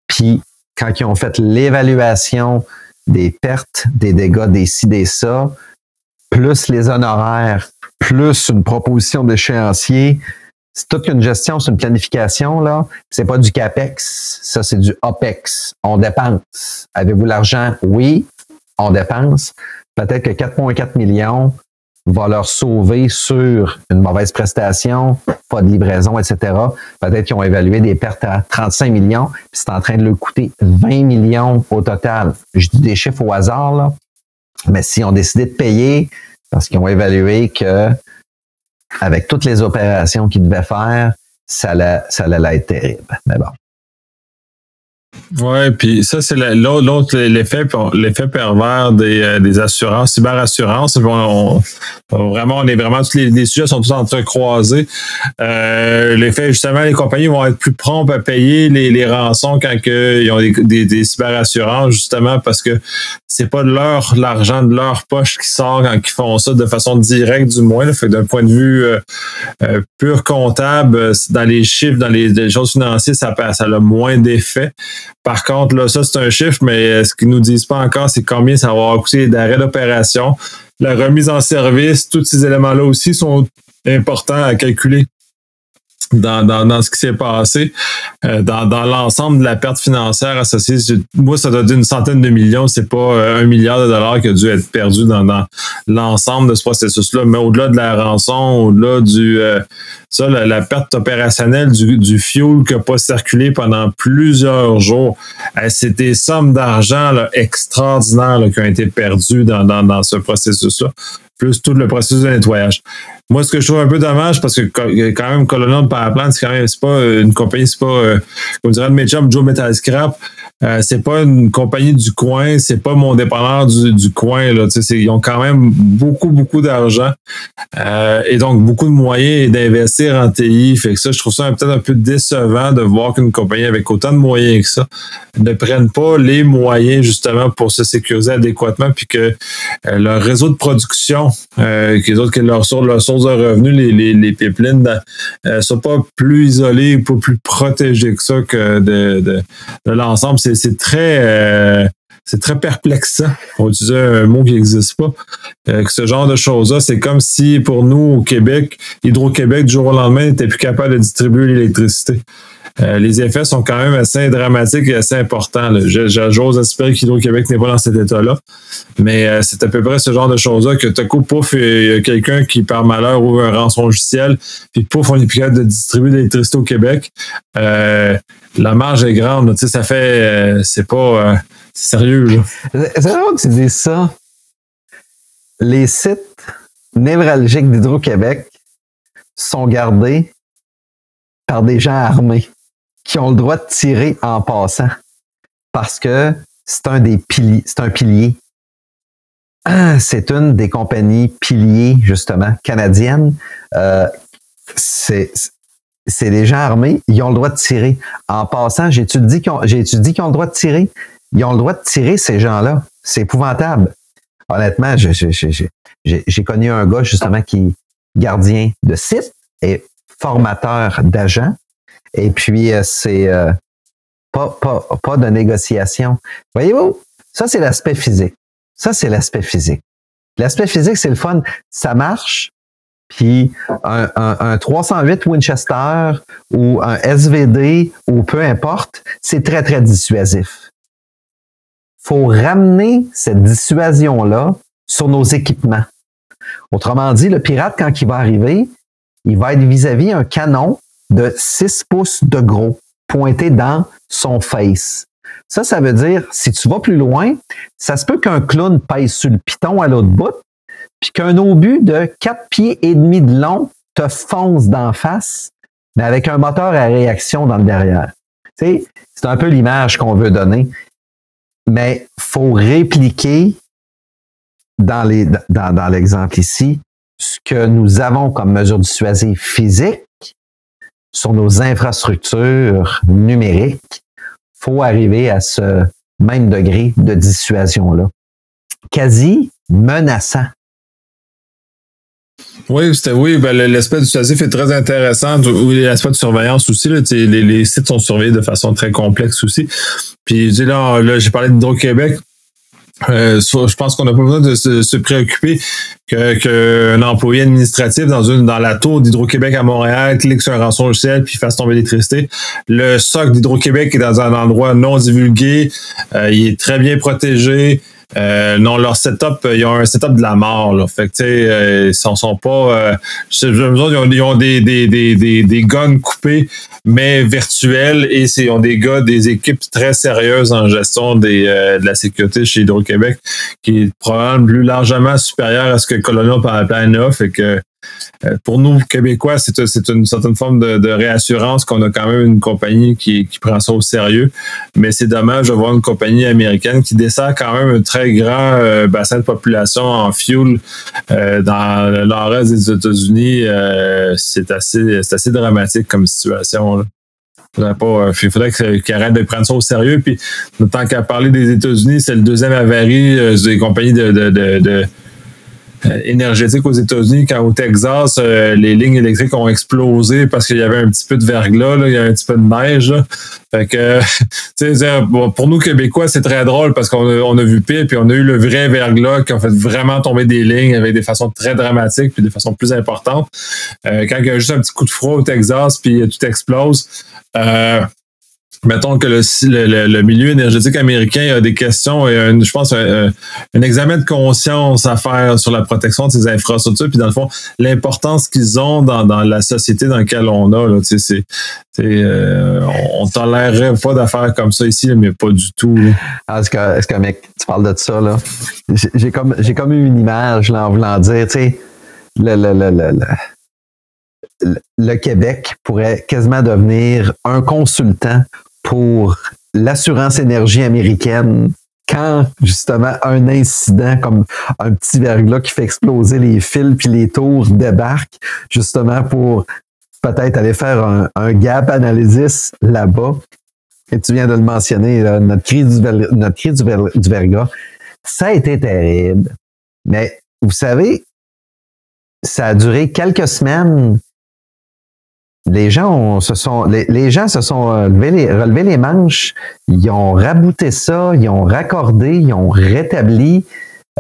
Puis, quand ils ont fait l'évaluation des pertes, des dégâts, des ci, des ça, plus les honoraires, plus une proposition d'échéancier. C'est toute une gestion, c'est une planification, là. C'est pas du CAPEX, ça, c'est du OPEX. On dépense. Avez-vous l'argent? Oui, on dépense. Peut-être que 4,4 millions va leur sauver sur une mauvaise prestation, pas de livraison, etc. Peut-être qu'ils ont évalué des pertes à 35 millions, puis c'est en train de leur coûter 20 millions au total. Je dis des chiffres au hasard, là. Mais si on décidé de payer, parce qu'ils ont évalué que avec toutes les opérations qu'ils devaient faire, ça allait, ça allait être terrible. Mais bon. Oui, puis ça, c'est l'autre, l'effet, l'effet pervers des, euh, des assurances, cyberassurances. Vraiment, on est vraiment, tous les, sujets sont tous entrecroisés. Euh, l'effet, justement, les compagnies vont être plus promptes à payer les, rançons quand ils ont des, cyberassurances, justement, parce que c'est pas leur, l'argent de leur poche qui sort quand ils font ça de façon directe, du moins. Fait d'un point de vue euh, euh, pur comptable, dans les chiffres, dans les, les choses financières, ça, ça a moins d'effet. Par contre, là, ça, c'est un chiffre, mais euh, ce qu'ils nous disent pas encore, c'est combien ça va coûter d'arrêt d'opération. La remise en service, tous ces éléments-là aussi sont importants à calculer dans, dans, dans ce qui s'est passé, euh, dans, dans l'ensemble de la perte financière associée. Moi, ça doit être une centaine de millions, c'est pas euh, un milliard de dollars qui a dû être perdu dans, dans l'ensemble de ce processus-là. Mais au-delà de la rançon, au-delà du euh, ça, la, perte opérationnelle du, du fuel qui n'a pas circulé pendant plusieurs jours, c'est des sommes d'argent extraordinaires qui ont été perdues dans, dans, dans ce processus-là plus tout le processus de nettoyage. Moi, ce que je trouve un peu dommage, parce que quand même, Colonel Powerplant, c'est quand même, c'est pas une compagnie, c'est pas, euh, comme dirait mes chums, Joe Metal Scrap, euh, c'est pas une compagnie du coin, c'est pas mon dépanneur du, du coin. Là, ils ont quand même beaucoup, beaucoup d'argent euh, et donc beaucoup de moyens d'investir en TI. Fait que ça, je trouve ça peut-être un peu décevant de voir qu'une compagnie avec autant de moyens que ça ne prenne pas les moyens justement pour se sécuriser adéquatement, puis que euh, leur réseau de production, euh, que, autres, que leur, leur source de revenus, les, les, les pipelines, euh, soient pas plus isolés, pas plus protégés que ça que de, de, l'ensemble. C'est très euh, c'est très perplexant. On utiliser un mot qui n'existe pas. Euh, ce genre de choses-là, c'est comme si pour nous au Québec, Hydro-Québec du jour au lendemain n'était plus capable de distribuer l'électricité. Euh, les effets sont quand même assez dramatiques et assez importants. J'ose espérer qu'Hydro-Québec n'est pas dans cet état-là. Mais c'est à peu près ce genre de choses-là que tout coup, pouf, il y a quelqu'un qui, par malheur, ouvre un rançon logiciel, puis pouf, on est plus capable de distribuer l'électricité au Québec la marge est grande. Tu sais, ça fait. Euh, c'est pas. Euh, sérieux, C'est vrai que tu dis ça. Les sites névralgiques d'Hydro-Québec sont gardés par des gens armés qui ont le droit de tirer en passant parce que c'est un des piliers, c'est un pilier. Ah, c'est une des compagnies piliers, justement, canadiennes. Euh, c'est, c'est des gens armés, ils ont le droit de tirer. En passant, j'ai étudié qu'ils ont, ont le droit de tirer. Ils ont le droit de tirer, ces gens-là. C'est épouvantable. Honnêtement, j'ai connu un gars, justement, qui est gardien de site et formateur d'agents. Et puis, euh, c'est euh, pas, pas, pas de négociation. Voyez-vous, ça, c'est l'aspect physique. Ça, c'est l'aspect physique. L'aspect physique, c'est le fun. Ça marche, puis un, un, 308 Winchester ou un SVD ou peu importe, c'est très, très dissuasif. faut ramener cette dissuasion-là sur nos équipements. Autrement dit, le pirate, quand il va arriver, il va être vis-à-vis un canon de 6 pouces de gros pointé dans son face. Ça, ça veut dire, si tu vas plus loin, ça se peut qu'un clown pèse sur le piton à l'autre bout, puis qu'un obus de 4 pieds et demi de long te fonce d'en face, mais avec un moteur à réaction dans le derrière. c'est un peu l'image qu'on veut donner. Mais faut répliquer dans, l'exemple ici ce que nous avons comme mesure dissuasive physique sur nos infrastructures numériques. faut arriver à ce même degré de dissuasion-là. Quasi menaçant. Oui, c'était oui, ben, l'aspect dissuasif est très intéressant. L'aspect de surveillance aussi, les, sites sont surveillés de façon très complexe aussi. Puis là, là j'ai parlé d'Hydro-Québec. Euh, je pense qu'on n'a pas besoin de se, préoccuper qu'un que employé administratif dans une dans la tour d'Hydro-Québec à Montréal clique sur un rançon logiciel puis fasse tomber l'électricité. Le socle d'Hydro-Québec est dans un endroit non divulgué, euh, il est très bien protégé. Euh, non, leur setup, ils ont un setup de la mort. Là. Fait que, tu sais, euh, ils sont, sont pas. Euh, ils ont, ils ont des, des, des, des, des guns coupés, mais virtuels, et ils ont des gars, des équipes très sérieuses en gestion des, euh, de la sécurité chez Hydro-Québec, qui est probablement plus largement supérieur à ce que Colonial Pipeline a. Fait que euh, pour nous, Québécois, c'est une certaine forme de, réassurance qu'on a quand même une compagnie qui, prend ça au sérieux. Mais c'est dommage de voir une compagnie américaine qui dessert quand même un très grand euh, bassin de population en fuel euh, dans le des États-Unis. c'est assez, dramatique comme situation. il faudrait qu'ils arrêtent de prendre ça au sérieux. Puis, tant qu'à parler des États-Unis, c'est le deuxième avarie des compagnies de, euh, énergétique aux États-Unis quand au Texas, euh, les lignes électriques ont explosé parce qu'il y avait un petit peu de verglas, là, il y a un petit peu de neige. Fait que, pour nous Québécois, c'est très drôle parce qu'on a, on a vu pire, puis on a eu le vrai verglas qui a fait vraiment tomber des lignes avec des façons très dramatiques puis des façons plus importantes. Euh, quand il y a juste un petit coup de froid au Texas, puis tout explose. Euh, mettons que le, le, milieu énergétique américain a des questions et je pense un, examen de conscience à faire sur la protection de ces infrastructures puis dans le fond l'importance qu'ils ont dans, dans, la société dans laquelle on a là c'est c'est euh, on, tolérerait pas d'affaires comme ça ici mais pas du tout est-ce que est-ce que mec tu parles de ça là. J'ai comme j'ai comme eu une image là en voulant dire tu sais le, le, le, le le Québec pourrait quasiment devenir un consultant pour l'assurance énergie américaine quand justement un incident comme un petit verglas qui fait exploser les fils puis les tours débarque justement pour peut-être aller faire un, gap analysis là-bas. Et tu viens de le mentionner, notre crise, du, notre crise du, verglas, ça a été terrible. Mais vous savez, ça a duré quelques semaines les gens se sont les, gens se sont les, relevé les manches, ils ont rabouté ça, ils ont raccordé, ils ont rétabli.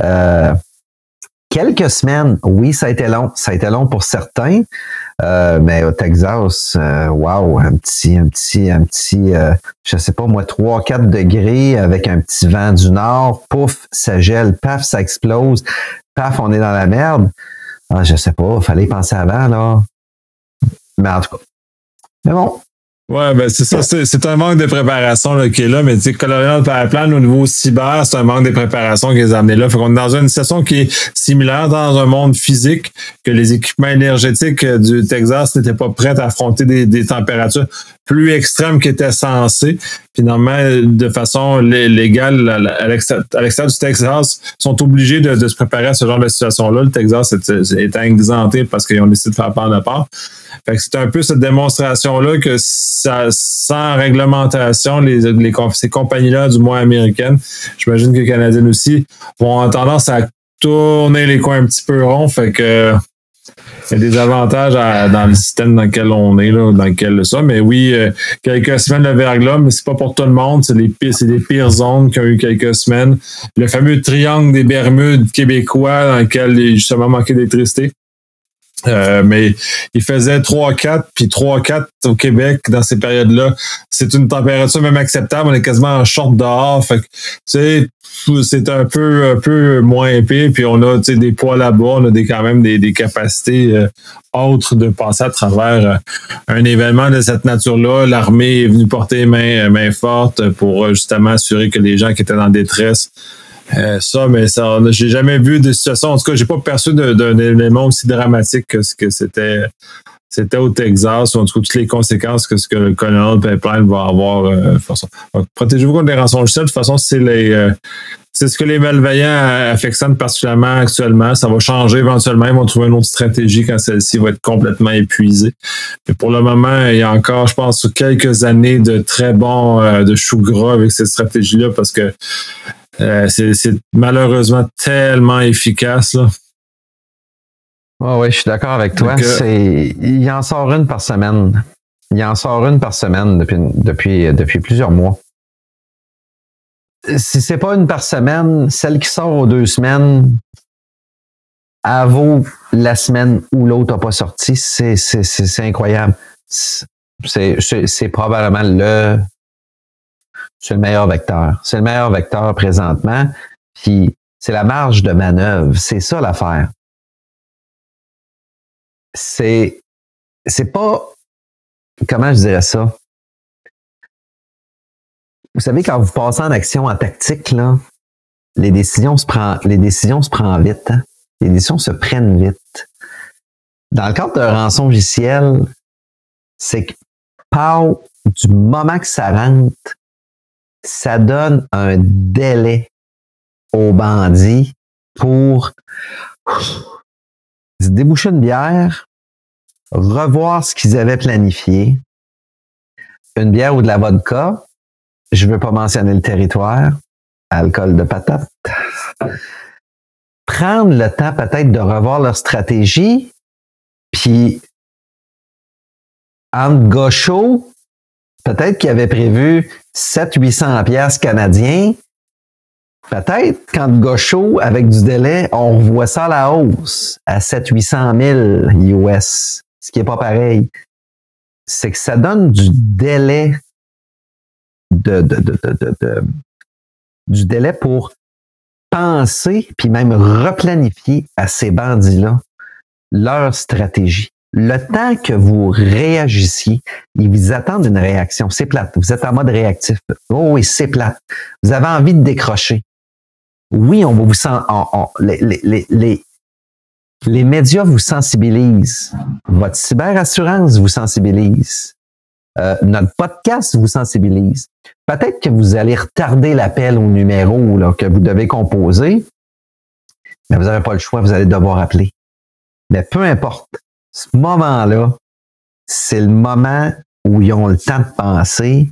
Euh, quelques semaines, oui, ça a été long, ça a été long pour certains, euh, mais au Texas, euh, wow, un petit, un petit, un petit, euh, je sais pas moi, 3-4 degrés avec un petit vent du nord, pouf, ça gèle, paf, ça explose, paf, on est dans la merde. Ah, je sais pas, fallait penser avant, là. Mais en tout cas. Mais bon. Ouais, ben c'est ça, c'est un manque de préparation qui est là, mais tu sais, Colonial Pipeline au niveau cyber, c'est un manque de préparation qui les a là. Fait qu'on est dans une situation qui est similaire dans un monde physique, que les équipements énergétiques du Texas n'étaient pas prêts à affronter des, températures plus extrêmes qu'étaient censées. Finalement, de façon légale, à l'extérieur du Texas, sont obligés de, se préparer à ce genre de situation-là. Le Texas est, est exempté parce qu'ils ont décidé de faire part de part. Fait que c'est un peu cette démonstration-là que ça, sans réglementation, les, les ces compagnies-là, du moins américaines, j'imagine que Canadiennes aussi, vont tendance à tourner les coins un petit peu ronds. Fait que il y a des avantages dans le système dans lequel on est, là, dans lequel ça. Mais oui, euh, quelques semaines de verglas, mais c'est pas pour tout le monde. C'est les pires, c'est les pires zones qui ont eu quelques semaines. Le fameux triangle des Bermudes québécois dans lequel il justement manqué d'électricité. Euh, mais il faisait 3-4, puis 3-4 au Québec dans ces périodes-là. C'est une température même acceptable. On est quasiment en short dehors. Fait que, c'est un peu, un peu moins épais. Puis on a des poids là-bas. On a des, quand même des, des capacités euh, autres de passer à travers euh, un événement de cette nature-là. L'armée est venue porter main, main forte pour justement assurer que les gens qui étaient en détresse euh, ça, mais ça, j'ai jamais vu de situation. En tout cas, j'ai pas perçu d'un élément aussi dramatique que ce que c'était. C'était au Texas, en tout cas toutes les conséquences que ce que le Colonel Pipeline va avoir. Euh, protégez-vous contre les rançons De toute façon. Euh, c'est ce que les malveillants affectionnent particulièrement actuellement. Ça va changer éventuellement. Ils vont trouver une autre stratégie quand celle-ci va être complètement épuisée. Mais pour le moment, il y a encore, je pense, quelques années de très bons de chou gras avec cette stratégie-là parce que euh, c'est malheureusement tellement efficace. Là. oui, je suis d'accord avec toi. C'est, il en sort une par semaine. Il en sort une par semaine depuis, depuis, depuis plusieurs mois. si c'est pas une par semaine, celle qui sort aux deux semaines, elle vaut la semaine où l'autre n'a pas sorti. C'est, incroyable. C'est probablement le, c'est le meilleur vecteur. C'est le meilleur vecteur présentement. Puis c'est la marge de manœuvre. C'est ça l'affaire. C'est, c'est pas, comment je dirais ça? Vous savez, quand vous passez en action en tactique, là, les décisions se prennent, les décisions se prennent vite. Hein? Les décisions se prennent vite. Dans le cadre d'un rançon logiciel, c'est que par du moment que ça rentre, ça donne un délai aux bandits pour se déboucher une bière, revoir ce qu'ils avaient planifié, une bière ou de la vodka, je veux pas mentionner le territoire, alcool de patate. Prendre le temps peut-être de revoir leur stratégie, puis en gaucho, peut-être qu'ils avaient prévu 700-800 pièces canadiens. Peut-être quand gaucho, avec du délai, on revoit ça à la hausse à 700-800 000 US, ce qui est pas pareil. C'est que ça donne du délai de, du délai pour penser, puis même replanifier à ces bandits-là leur stratégie. Le temps que vous réagissiez, ils vous attendent une réaction. C'est plate. Vous êtes en mode réactif. Oh oui, c'est plate. Vous avez envie de décrocher. Oui, on vous sent, les, les, les, les médias vous sensibilisent. Votre cyberassurance vous sensibilise. Euh, notre podcast vous sensibilise. Peut-être que vous allez retarder l'appel au numéro que vous devez composer, mais vous n'avez pas le choix, vous allez devoir appeler. Mais peu importe, ce moment-là, c'est le moment où ils ont le temps de penser,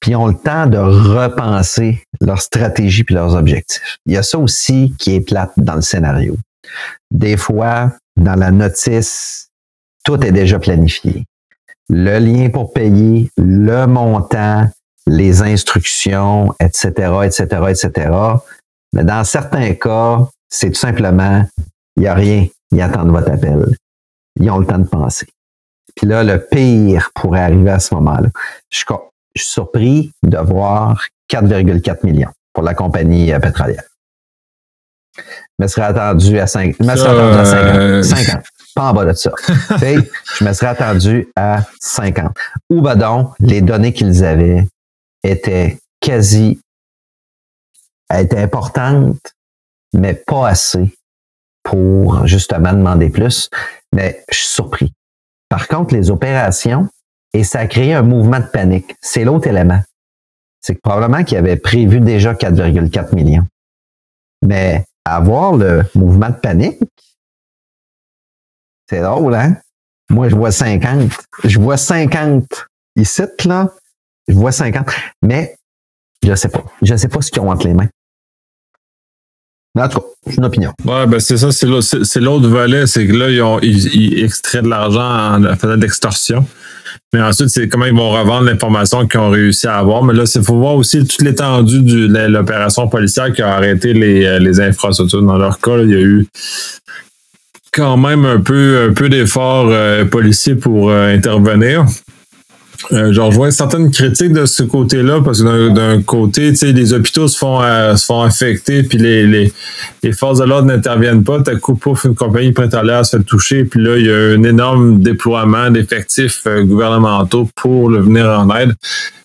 puis ils ont le temps de repenser leur stratégie puis leurs objectifs. Il y a ça aussi qui est plate dans le scénario. Des fois, dans la notice, tout est déjà planifié le lien pour payer, le montant, les instructions, etc., etc., etc. Mais dans certains cas, c'est tout simplement, il n'y a rien, ils attendent votre appel. Ils ont le temps de penser. Puis là, le pire pourrait arriver à ce moment-là. Je, suis surpris de voir 4,4 millions pour la compagnie euh, pétrolière. Je me serais attendu à 5, je me serais attendu à 50. 50 pas en bas de ça. je me serais attendu à 50. Ou ben donc, les données qu'ils avaient étaient quasi étaient importantes, mais pas assez pour justement demander plus. Mais je suis surpris. Par contre, les opérations, et ça a créé un mouvement de panique. C'est l'autre élément. C'est que probablement qu'ils avaient prévu déjà 4,4 millions. Mais avoir le mouvement de panique, c'est drôle, hein? Moi, je vois 50. Je vois 50 ici, là. Je vois 50. Mais, je sais pas. Je sais pas ce qu'ils ont entre les mains. C'est une opinion. Ouais, ben c'est ça, c'est l'autre volet, c'est que là, ils, ont, ils, extraient de l'argent en faisant d'extorsion. Mais ensuite, c'est comment ils vont revendre l'information qu'ils ont réussi à avoir. Mais là, il faut voir aussi toute l'étendue de l'opération policière qui a arrêté les, les infrastructures. Dans leur cas, il y a eu quand même un peu, un peu d'efforts euh, policiers pour euh, intervenir. Euh, je rejoins certaines critiques de ce côté-là, parce que d'un côté, les hôpitaux se font, se font affecter, puis les, les, les forces de l'ordre n'interviennent pas. T'as coup, pouf, une compagnie pétrolière se fait toucher, puis là, il y a un énorme déploiement d'effectifs gouvernementaux pour le venir en aide.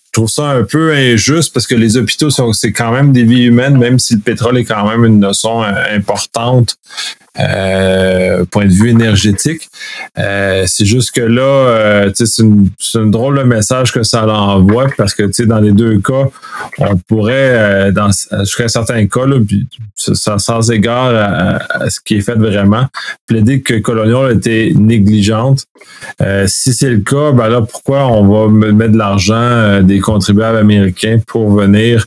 Je trouve ça un peu injuste parce que les hôpitaux, c'est quand même des vies humaines, même si le pétrole est quand même une notion importante euh, point de vue énergétique. Euh, c'est juste que là, euh, c'est une, drôle de message que ça l'envoie parce que dans les deux cas, on pourrait, euh, dans jusqu'à certains cas, là, sans égard à, ce qui est fait vraiment, plaider que Colonial était négligente. Euh, si c'est le cas, ben là, pourquoi on va mettre de l'argent des contribuables américains pour venir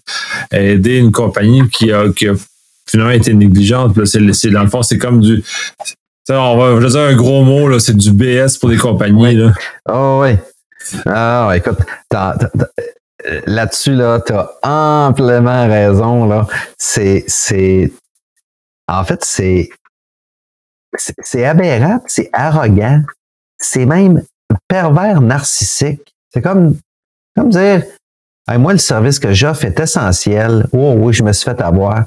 aider une compagnie qui a, qui a finalement été négligente. Là, c'est, dans le fond, c'est comme du. On va, je dire un gros mot, là, c'est du BS pour des compagnies. Là. Oh, oui. Ah, écoute, là-dessus, là, tu as amplement raison. Là. C'est, c'est, en fait, c'est, c'est aberrant, c'est arrogant, c'est même pervers narcissique. C'est comme, comme dire, moi, le service que j'offre est essentiel. Oh oui, je me suis fait avoir.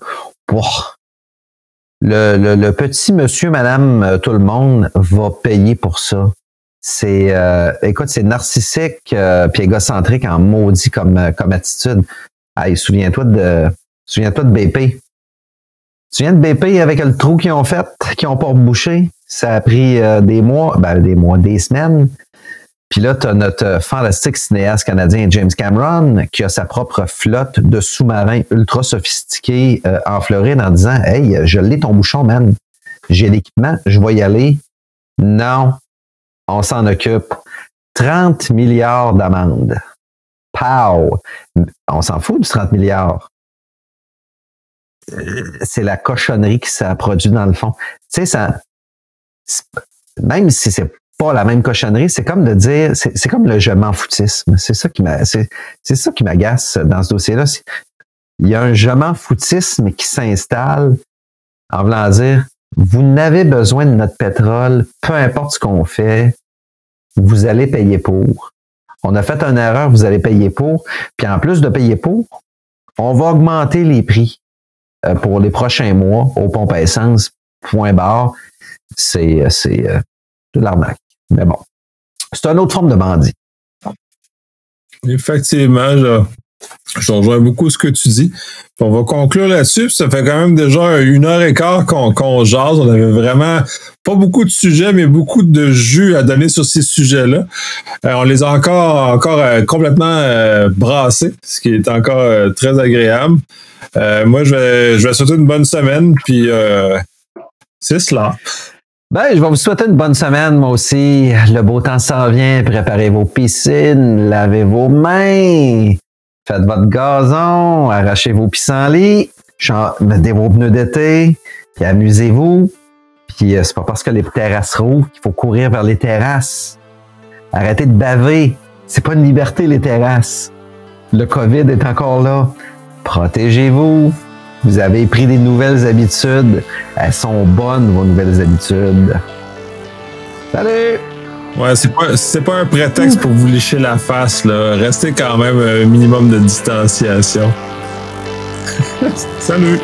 Le, le, le, petit monsieur, madame, euh, tout le monde va payer pour ça. C'est, euh, écoute, c'est narcissique euh, puis égocentrique en maudit comme, euh, comme attitude. Hey, souviens-toi de, souviens-toi de BP. Tu viens de BP avec le trou qu'ils ont fait, qu'ils ont pas bouché. Ça a pris des mois, ben des mois, des semaines. Puis là, tu as notre fantastique cinéaste canadien James Cameron qui a sa propre flotte de sous-marins ultra sophistiqués en Floride en disant Hey, je l'ai ton bouchon, man. J'ai l'équipement, je vais y aller. Non, on s'en occupe. 30 milliards d'amendes. Pow! On s'en fout du 30 milliards. C'est la cochonnerie qui s'est produit dans le fond. Tu sais, ça, même si c'est la même cochonnerie, c'est comme de dire, c'est comme le je m'en foutisme. C'est ça qui c'est ça qui m'agace dans ce dossier-là. Il y a un je m'en foutisme qui s'installe en voulant dire, vous n'avez besoin de notre pétrole, peu importe ce qu'on fait, vous allez payer pour. On a fait une erreur, vous allez payer pour. Puis en plus de payer pour, on va augmenter les prix euh, pour les prochains mois aux pompes à essence, point barre. C'est, c'est, euh, de l'arnaque. Mais bon, c'est une autre forme de bandit. Effectivement, je, rejoins beaucoup ce que tu dis. On va conclure là-dessus. Ça fait quand même déjà une heure et quart qu'on jase. On avait vraiment pas beaucoup de sujets, mais beaucoup de jus à donner sur ces sujets-là. Euh, on les a encore, encore euh, complètement euh, brassés, ce qui est encore très agréable. moi, je vais, je vais souhaiter une bonne semaine, puis c'est cela. Ben, je vais vous souhaiter une bonne semaine, moi aussi. Le beau temps s'en vient. Préparez vos piscines, lavez vos mains. Faites votre gazon, arrachez vos pissenlits, mettez vos pneus d'été, puis amusez-vous. Puis euh, c'est pas parce que les terrasses rouges qu'il faut courir vers les terrasses. Arrêtez de baver. C'est pas une liberté, les terrasses. Le COVID est encore là. Protégez-vous. Vous avez pris des nouvelles habitudes. Elles sont bonnes, vos nouvelles habitudes. Salut! Ouais, c'est pas, c'est pas un prétexte pour vous lécher la face, là. Restez quand même un minimum de distanciation. Salut!